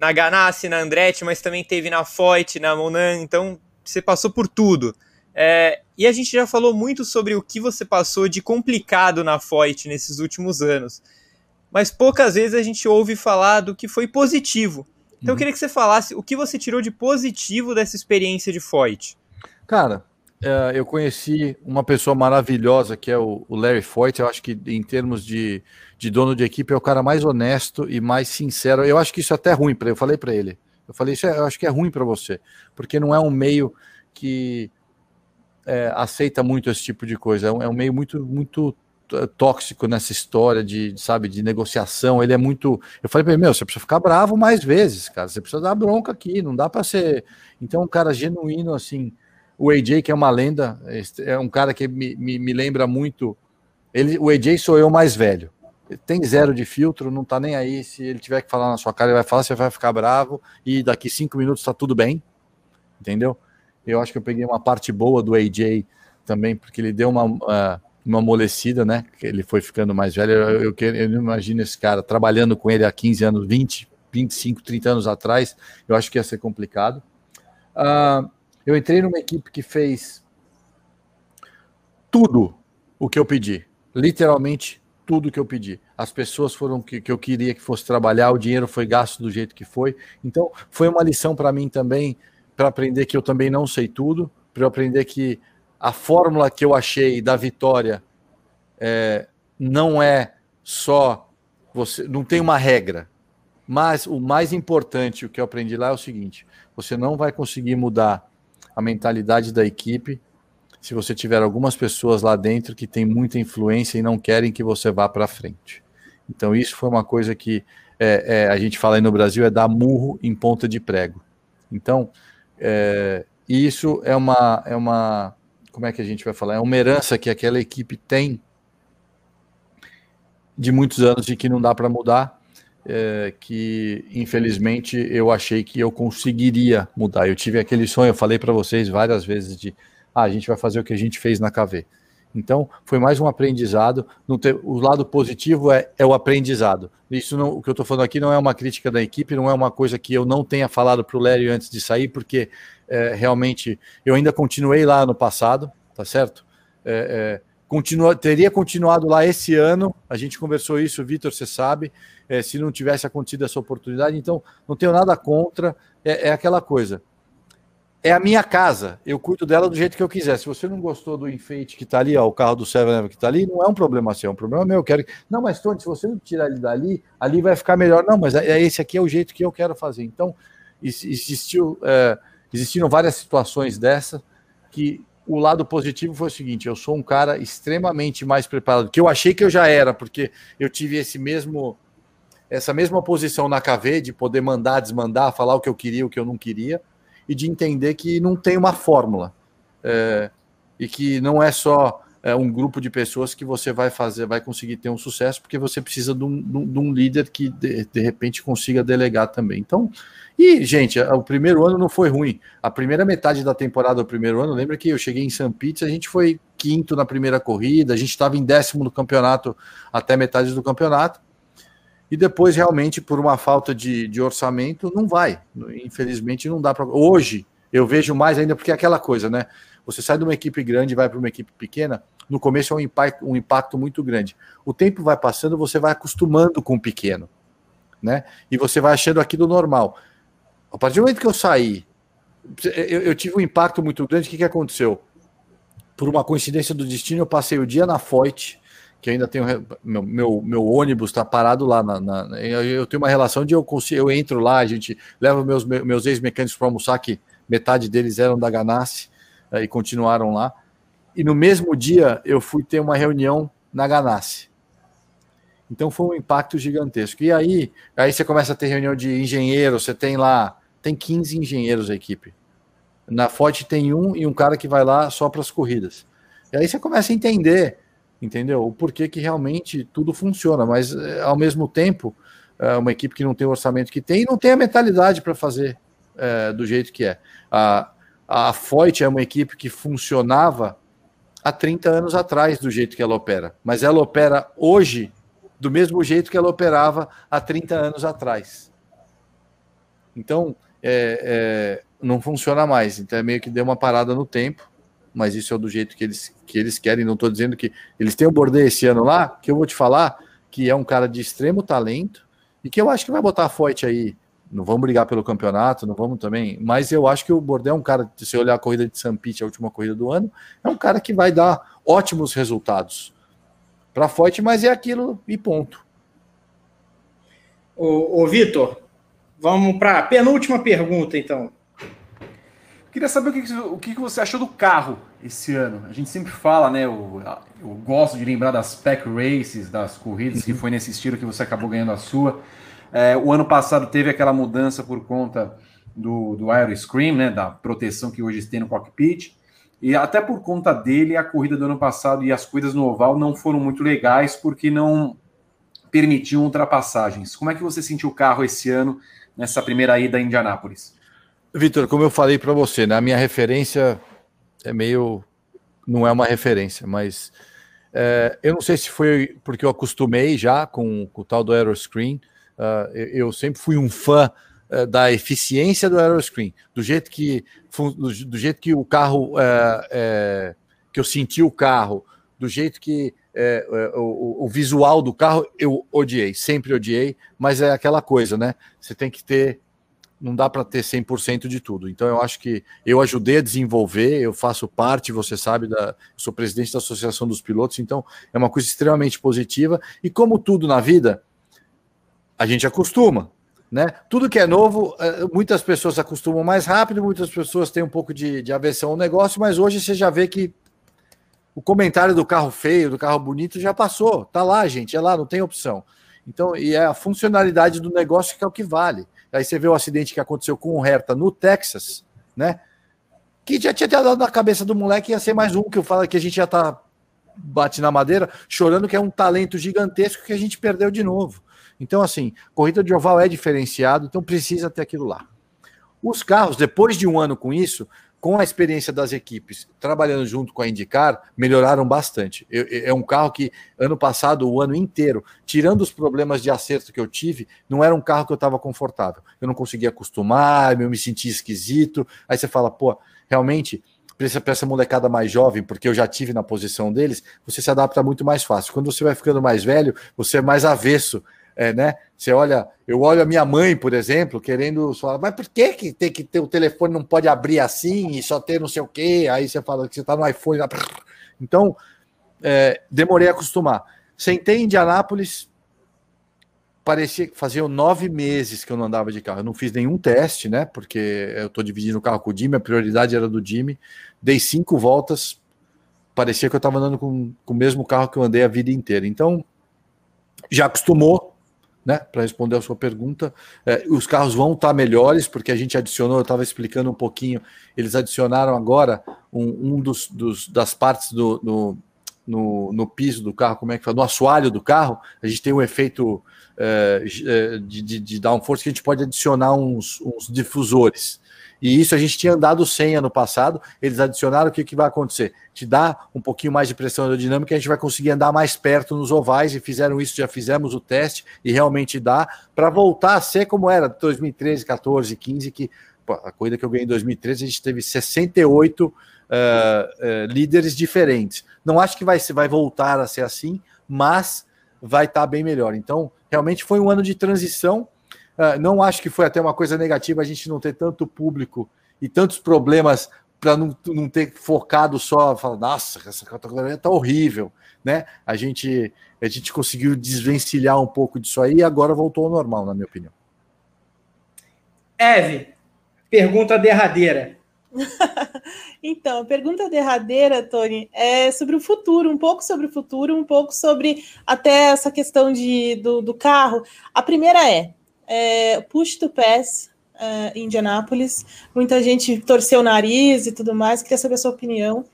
na Ganassi, na Andretti, mas também teve na Foyt, na Monan. Então, você passou por tudo. É, e a gente já falou muito sobre o que você passou de complicado na Foyt nesses últimos anos. Mas poucas vezes a gente ouve falar do que foi positivo. Então, uhum. eu queria que você falasse o que você tirou de positivo dessa experiência de Foyt. Cara, é, eu conheci uma pessoa maravilhosa que é o, Larry Foyt. Eu acho que, em termos de, de dono de equipe, é o cara mais honesto e mais sincero. Eu acho que isso é até ruim para ele. Eu falei para ele. Eu falei, isso é, eu acho que é ruim para você, porque não é um meio que é, aceita muito esse tipo de coisa. É um, é um meio muito, muito é, tóxico nessa história de, sabe, de negociação. Ele é muito. Eu falei para ele, meu, você precisa ficar bravo mais vezes, cara. Você precisa dar bronca aqui. Não dá para ser. Então, um cara genuíno assim o AJ, que é uma lenda, é um cara que me, me, me lembra muito. Ele, o AJ sou eu mais velho. Tem zero de filtro, não tá nem aí. Se ele tiver que falar na sua cara, ele vai falar, você vai ficar bravo e daqui cinco minutos tá tudo bem. Entendeu? Eu acho que eu peguei uma parte boa do AJ também, porque ele deu uma, uh, uma amolecida, né? Ele foi ficando mais velho. Eu, eu, eu, eu imagino esse cara trabalhando com ele há 15 anos, 20, 25, 30 anos atrás. Eu acho que ia ser complicado. Uh, eu entrei numa equipe que fez tudo o que eu pedi, literalmente tudo o que eu pedi. As pessoas foram que, que eu queria que fosse trabalhar, o dinheiro foi gasto do jeito que foi. Então, foi uma lição para mim também, para aprender que eu também não sei tudo, para aprender que a fórmula que eu achei da vitória é, não é só você, não tem uma regra. Mas o mais importante, o que eu aprendi lá é o seguinte: você não vai conseguir mudar a mentalidade da equipe se você tiver algumas pessoas lá dentro que têm muita influência e não querem que você vá para frente. Então, isso foi uma coisa que é, é, a gente fala aí no Brasil: é dar murro em ponta de prego. Então, é, isso é uma, é uma. Como é que a gente vai falar? É uma herança que aquela equipe tem de muitos anos e que não dá para mudar é, que infelizmente eu achei que eu conseguiria mudar. Eu tive aquele sonho, eu falei para vocês várias vezes de ah, a gente vai fazer o que a gente fez na KV. Então, foi mais um aprendizado. Ter, o lado positivo é, é o aprendizado. Isso não, o que eu estou falando aqui não é uma crítica da equipe, não é uma coisa que eu não tenha falado para o Lério antes de sair, porque é, realmente eu ainda continuei lá no passado, tá certo? É continua, teria continuado lá esse ano. A gente conversou isso, Vitor, você sabe é, se não tivesse acontecido essa oportunidade. Então, não tenho nada contra, é, é, aquela coisa. É a minha casa, eu cuido dela do jeito que eu quiser. Se você não gostou do enfeite que está ali, ó, o carro do Seven que está ali, não é um problema seu, é um problema meu. Eu quero. Não, mas Tony, se você não tirar ele dali, ali vai ficar melhor. Não, mas é, é esse aqui é o jeito que eu quero fazer. Então, existiu, é, existiram várias situações dessa que o lado positivo foi o seguinte: eu sou um cara extremamente mais preparado, que eu achei que eu já era, porque eu tive esse mesmo essa mesma posição na KV de poder mandar, desmandar, falar o que eu queria, o que eu não queria, e de entender que não tem uma fórmula. É, e que não é só é, um grupo de pessoas que você vai fazer, vai conseguir ter um sucesso, porque você precisa de um, de um líder que de, de, repente consiga delegar também. Então, e gente, o primeiro ano não foi ruim. A primeira metade da temporada do primeiro ano, lembra que eu cheguei em São Pete, a gente foi quinto na primeira corrida, a gente estava em décimo no campeonato até metade do campeonato. e depois realmente por uma falta de, de orçamento não vai. Infelizmente não dá para. Hoje eu vejo mais ainda porque é aquela coisa, né? Você sai de uma equipe grande e vai para uma equipe pequena, no começo é um impacto, um impacto muito grande. O tempo vai passando, você vai acostumando com o pequeno, né? E você vai achando aquilo normal. A partir do momento que eu saí, eu, eu tive um impacto muito grande. O que, que aconteceu? Por uma coincidência do destino, eu passei o dia na Foyt, que ainda tenho meu, meu, meu ônibus está parado lá na, na, eu tenho uma relação de eu consigo, eu entro lá, a gente leva meus meus ex-mecânicos para almoçar que metade deles eram da Ganassi eh, e continuaram lá. E no mesmo dia eu fui ter uma reunião na Ganassi. Então foi um impacto gigantesco. E aí, aí você começa a ter reunião de engenheiros, você tem lá, tem 15 engenheiros a equipe. Na Forte tem um e um cara que vai lá só para as corridas. E aí você começa a entender entendeu? O porquê que realmente tudo funciona, mas eh, ao mesmo tempo, é uma equipe que não tem o orçamento que tem, não tem a mentalidade para fazer é, do jeito que é. A, a Foyt é uma equipe que funcionava há 30 anos atrás do jeito que ela opera, mas ela opera hoje do mesmo jeito que ela operava há 30 anos atrás. Então, é, é, não funciona mais. Então, é meio que deu uma parada no tempo mas isso é do jeito que eles, que eles querem. Não estou dizendo que eles têm o Bordet esse ano lá, que eu vou te falar que é um cara de extremo talento e que eu acho que vai botar a aí. Não vamos brigar pelo campeonato, não vamos também, mas eu acho que o Bordet é um cara, se você olhar a corrida de Sampit, a última corrida do ano, é um cara que vai dar ótimos resultados para a Foyt, mas é aquilo e ponto. Ô, ô Vitor, vamos para a penúltima pergunta, então. Queria saber o que, o que você achou do carro esse ano. A gente sempre fala, né? Eu, eu gosto de lembrar das pack races, das corridas, que foi nesse estilo que você acabou ganhando a sua. É, o ano passado teve aquela mudança por conta do, do Aeroscreen, né? Da proteção que hoje tem no cockpit. E até por conta dele, a corrida do ano passado e as corridas no oval não foram muito legais porque não permitiam ultrapassagens. Como é que você sentiu o carro esse ano nessa primeira ida em Indianápolis? Vitor, como eu falei para você, né, a minha referência é meio. não é uma referência, mas é, eu não sei se foi porque eu acostumei já com, com o tal do Aeroscreen. Uh, eu, sempre fui um fã uh, da eficiência do Aeroscreen, do jeito que, do, jeito que o carro. Uh, que eu senti o carro, do jeito que é, o, o, visual do carro eu odiei, sempre odiei, mas é aquela coisa, né? Você tem que ter não dá para ter 100% de tudo. Então, eu acho que eu ajudei a desenvolver, eu faço parte, você sabe, da, sou presidente da Associação dos Pilotos, então é uma coisa extremamente positiva. E como tudo na vida, a gente acostuma. Né? Tudo que é novo, eh, muitas pessoas acostumam mais rápido, muitas pessoas têm um pouco de, de aversão ao negócio, mas hoje você já vê que o comentário do carro feio, do carro bonito já passou, tá lá, gente, é lá, não tem opção. Então, e é a funcionalidade do negócio que é o que vale. Aí você vê o acidente que aconteceu com o Hertha no Texas, né? Que já tinha dado na cabeça do moleque, ia ser mais um que eu falo que a gente já tá bate na madeira, chorando que é um talento gigantesco que a gente perdeu de novo. Então, assim, corrida de oval é diferenciado, então precisa ter aquilo lá. Os carros, depois de um ano com isso, com a experiência das equipes trabalhando junto com a Indicar, melhoraram bastante. Eu, é um carro que, ano passado, o ano inteiro, tirando os problemas de acerto que eu tive, não era um carro que eu estava confortável. Eu não conseguia acostumar, eu me sentia esquisito. Aí você fala, pô, realmente, para essa molecada mais jovem, porque eu já tive na posição deles, você se adapta muito mais fácil. Quando você vai ficando mais velho, você é mais avesso é, né? Você olha, eu olho a minha mãe, por exemplo, querendo falar, mas por que, que tem que ter o telefone, não pode abrir assim e só ter não sei o quê? Aí você fala que você está no iPhone. Então, é, demorei a acostumar. Sentei em Indianápolis, parecia que fazia nove meses que eu não andava de carro. Eu não fiz nenhum teste, né? Porque eu estou dividindo o carro com o Jimmy, a prioridade era do Jimmy. Dei cinco voltas, parecia que eu estava andando com, com o mesmo carro que eu andei a vida inteira. Então, já acostumou, né, para responder a sua pergunta, é, os carros vão estar tá melhores, porque a gente adicionou, eu estava explicando um pouquinho, eles adicionaram agora um, um dos, dos, das partes do, no, no, no, piso do carro, como é que fala, no assoalho do carro, a gente tem um efeito é, é de, de, de downforce que a gente pode adicionar uns, uns difusores. E isso a gente tinha andado sem ano passado, eles adicionaram, o que, que vai acontecer? Te dá um pouquinho mais de pressão aerodinâmica, a gente vai conseguir andar mais perto nos ovais, e fizeram isso, já fizemos o teste, e realmente dá, para voltar a ser como era 2013, 14, 15, que pô, a corrida que eu ganhei em 2013, a gente teve 68 uh, uh, líderes diferentes. Não acho que vai, vai voltar a ser assim, mas vai estar tá bem melhor. Então, realmente foi um ano de transição, não acho que foi até uma coisa negativa a gente não ter tanto público e tantos problemas para não, não ter focado só, falar, nossa, essa categoria está horrível, né? A gente, a gente conseguiu desvencilhar um pouco disso aí e agora voltou ao normal, na minha opinião. Eve, pergunta derradeira. [laughs] então, pergunta derradeira, Tony, é sobre o futuro, um pouco sobre o futuro, um pouco sobre até essa questão de, do, do carro. A primeira é: é, Push to Pass uh, em Indianápolis. Muita gente torceu o nariz e tudo mais. Queria saber a sua opinião.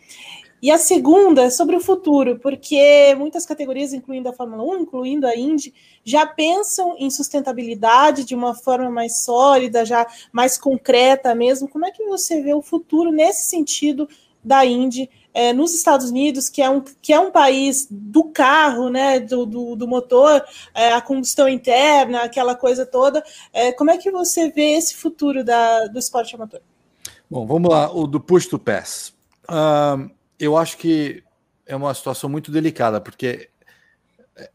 E a segunda é sobre o futuro, porque muitas categorias, incluindo a Fórmula 1, incluindo a Indy, já pensam em sustentabilidade de uma forma mais sólida, já mais concreta mesmo. Como é que você vê o futuro nesse sentido da Indy é, nos Estados Unidos, que é um, que é um país do carro, né, do, do, do motor, é, a combustão interna, aquela coisa toda, é, como é que você vê esse futuro da, do esporte amador? Bom, vamos lá, o do push to pass. Uh, eu acho que é uma situação muito delicada, porque é,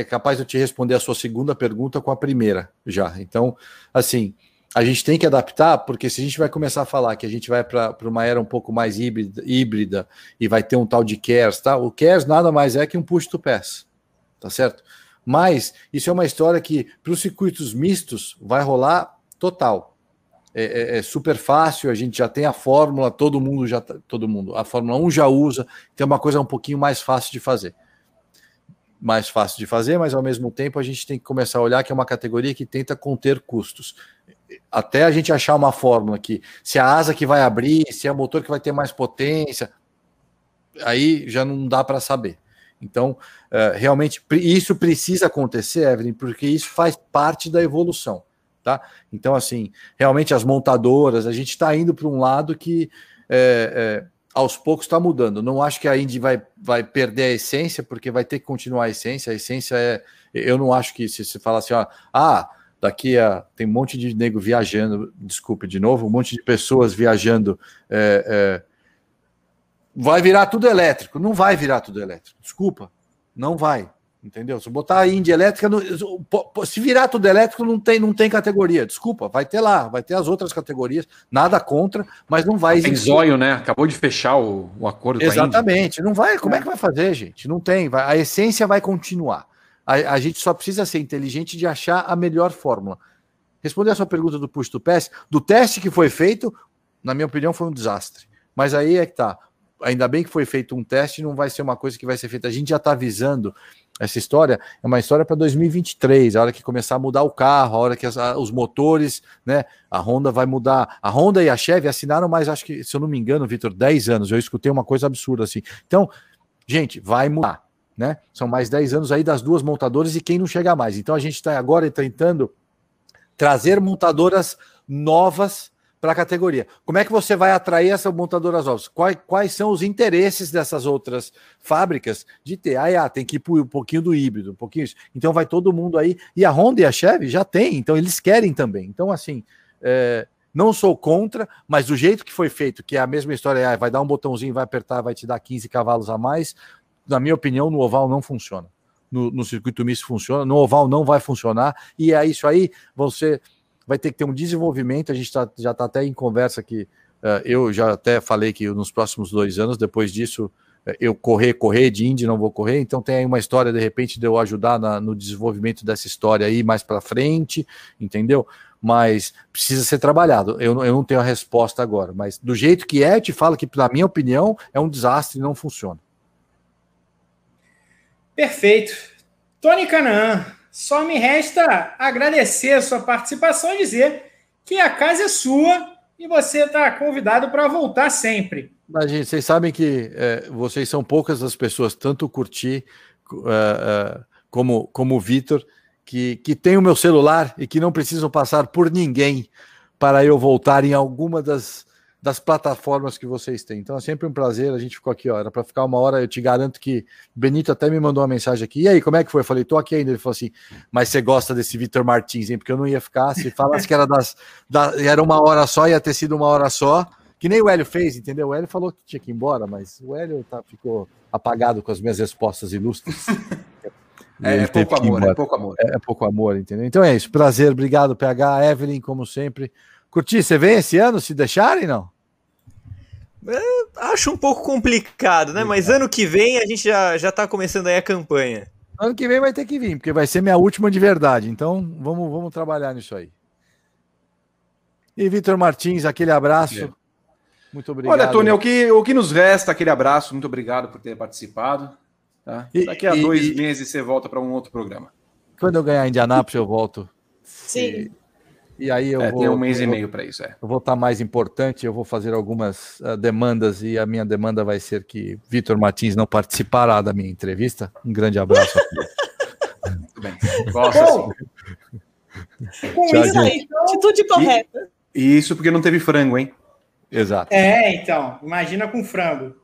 é capaz de eu te responder a sua segunda pergunta com a primeira já. Então, assim, a gente tem que adaptar, porque se a gente vai começar a falar que a gente vai para uma era um pouco mais híbrida, híbrida, e vai ter um tal de CARES, tá? o CARES nada mais é que um push to pass, tá certo? Mas isso é uma história que para os circuitos mistos vai rolar total. É, é, é, super fácil, a gente já tem a fórmula, todo mundo já tá, todo mundo, a Fórmula 1 já usa, então é uma coisa um pouquinho mais fácil de fazer. Mais fácil de fazer, mas ao mesmo tempo a gente tem que começar a olhar que é uma categoria que tenta conter custos até a gente achar uma fórmula aqui, se a asa que vai abrir, se é o motor que vai ter mais potência, aí já não dá para saber. Então, uh, realmente, isso precisa acontecer, Evelyn, porque isso faz parte da evolução, tá? Então, assim, realmente as montadoras, a gente está indo para um lado que é, é, aos poucos está mudando. Não acho que a Indy vai, vai perder a essência, porque vai ter que continuar a essência. A essência é. Eu não acho que se você falar assim, ah daqui a. Tem um monte de nego viajando, desculpe de novo, um monte de pessoas viajando. É, é, vai virar tudo elétrico. Não vai virar tudo elétrico. Desculpa, não vai. Entendeu? Se botar a Índia elétrica, se virar tudo elétrico, não tem, não tem categoria. Desculpa, vai ter lá, vai ter as outras categorias, nada contra, mas não vai existir. Tem zóio, né? Acabou de fechar o, o acordo Exatamente, não vai. Como é. que vai fazer, gente? Não tem. Vai, a essência vai continuar. A, a, gente só precisa ser inteligente de achar a melhor fórmula. Responder a sua pergunta do push to pass, do teste que foi feito, na minha opinião, foi um desastre. Mas aí é que tá. Ainda bem que foi feito um teste, não vai ser uma coisa que vai ser feita. A gente já está avisando essa história, é uma história para 2023, a hora que começar a mudar o carro, a hora que as, a, os motores, né? A Honda vai mudar. A Honda e a Chevy assinaram mais, acho que, se eu não me engano, Vitor, 10 anos. Eu escutei uma coisa absurda assim. Então, gente, vai mudar né? São mais 10 anos aí das duas montadoras e quem não chega mais. Então a gente está agora tentando trazer montadoras novas para a categoria. Como é que você vai atrair essas montadoras novas? Quais, quais são os interesses dessas outras fábricas de ter? Ah, tem que ir um pouquinho do híbrido, um pouquinho isso. Então vai todo mundo aí. E a Honda e a Chevy já tem, então eles querem também. Então, assim, é, não sou contra, mas do jeito que foi feito, que é a mesma história, ah, vai dar um botãozinho, vai apertar, vai te dar 15 cavalos a mais, na minha opinião, no oval não funciona. No, no, circuito misto funciona, no oval não vai funcionar, e é isso aí, você vai ter que ter um desenvolvimento, a gente tá, já está até em conversa que uh, eu já até falei que nos próximos dois anos, depois disso, uh, eu correr, correr de Indy, não vou correr, então tem aí uma história, de repente, de eu ajudar na, no desenvolvimento dessa história aí mais para frente, entendeu? Mas precisa ser trabalhado, eu, eu não tenho a resposta agora, mas do jeito que é, te falo que, na minha opinião, é um desastre e não funciona. Perfeito. Tony Canaan, só me resta agradecer a sua participação e dizer que a casa é sua e você está convidado para voltar sempre. Mas, gente, vocês sabem que é, vocês são poucas as pessoas, tanto curtir uh, uh, como, como o Vitor, que, que tem o meu celular e que não precisam passar por ninguém para eu voltar em alguma das, das plataformas que vocês têm. Então é sempre um prazer. A gente ficou aqui, ó, era para ficar uma hora. Eu te garanto que Benito até me mandou uma mensagem aqui. E aí, como é que foi? Eu falei, tô aqui ainda. Ele falou assim, mas você gosta desse Vitor Martins, hein? Porque eu não ia ficar. Se falasse que era das, da, era uma hora só, ia ter sido uma hora só. Que nem o Hélio fez, entendeu? O Hélio falou que tinha que ir embora, mas o Hélio tá, ficou apagado com as minhas respostas ilustres. [laughs] É, é pouco amor, é pouco amor. É, é, pouco amor, entendeu? Então é isso. Prazer, obrigado, PH. Evelyn, como sempre. Curti, você vem esse ano, se deixarem, não? É, acho um pouco complicado, né? Mas ano que vem a gente já, já tá começando aí a campanha. Ano que vem vai ter que vir, porque vai ser minha última de verdade. Então vamos, vamos trabalhar nisso aí. E Vitor Martins, aquele abraço. É. Muito obrigado. Olha, Tony, o que, o que nos resta, aquele abraço. Muito obrigado por ter participado. Tá? E, Daqui a e, dois e, meses você volta para um outro programa. Quando eu ganhar Indianápolis, eu volto. Sim. E, aí eu é, vou. Tem um mês eu, e meio para isso, é. Eu vou estar mais importante, eu vou fazer algumas uh, demandas e a minha demanda vai ser que Vitor Martins não participará da minha entrevista. Um grande abraço. Muito [laughs] bem. Gosta assim. Com Tchau, isso aí, atitude correta. E, isso porque não teve frango, hein? Exato. É, então, imagina com frango.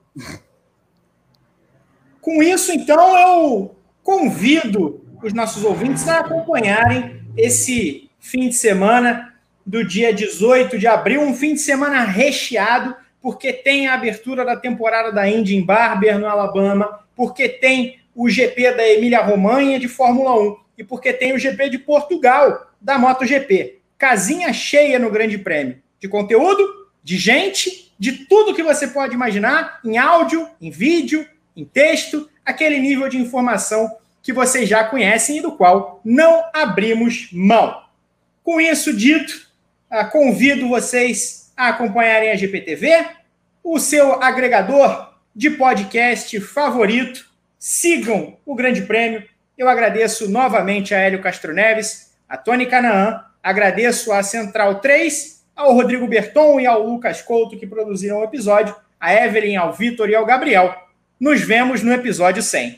Com isso, então, eu convido os nossos ouvintes a acompanharem esse fim de semana do dia 18 de abril, um fim de semana recheado, porque tem a abertura da temporada da Indy em Barber, no Alabama, porque tem o GP da Emília Romanha de Fórmula 1 e porque tem o GP de Portugal da MotoGP. Casinha cheia no Grande Prêmio de conteúdo, de gente, de tudo que você pode imaginar, em áudio, em vídeo, em texto, aquele nível de informação que vocês já conhecem e do qual não abrimos mão. Com isso dito, ah, convido vocês a acompanharem a GPTV, o seu agregador de podcast favorito. Sigam o Grande Prêmio. Eu agradeço novamente a Hélio Castro Neves, a Tony Canaã, agradeço a Central 3, ao Rodrigo Berton e ao Lucas Couto que produziram o episódio, a Evelyn, ao Vitor e ao Gabriel nos vemos no episódio 100.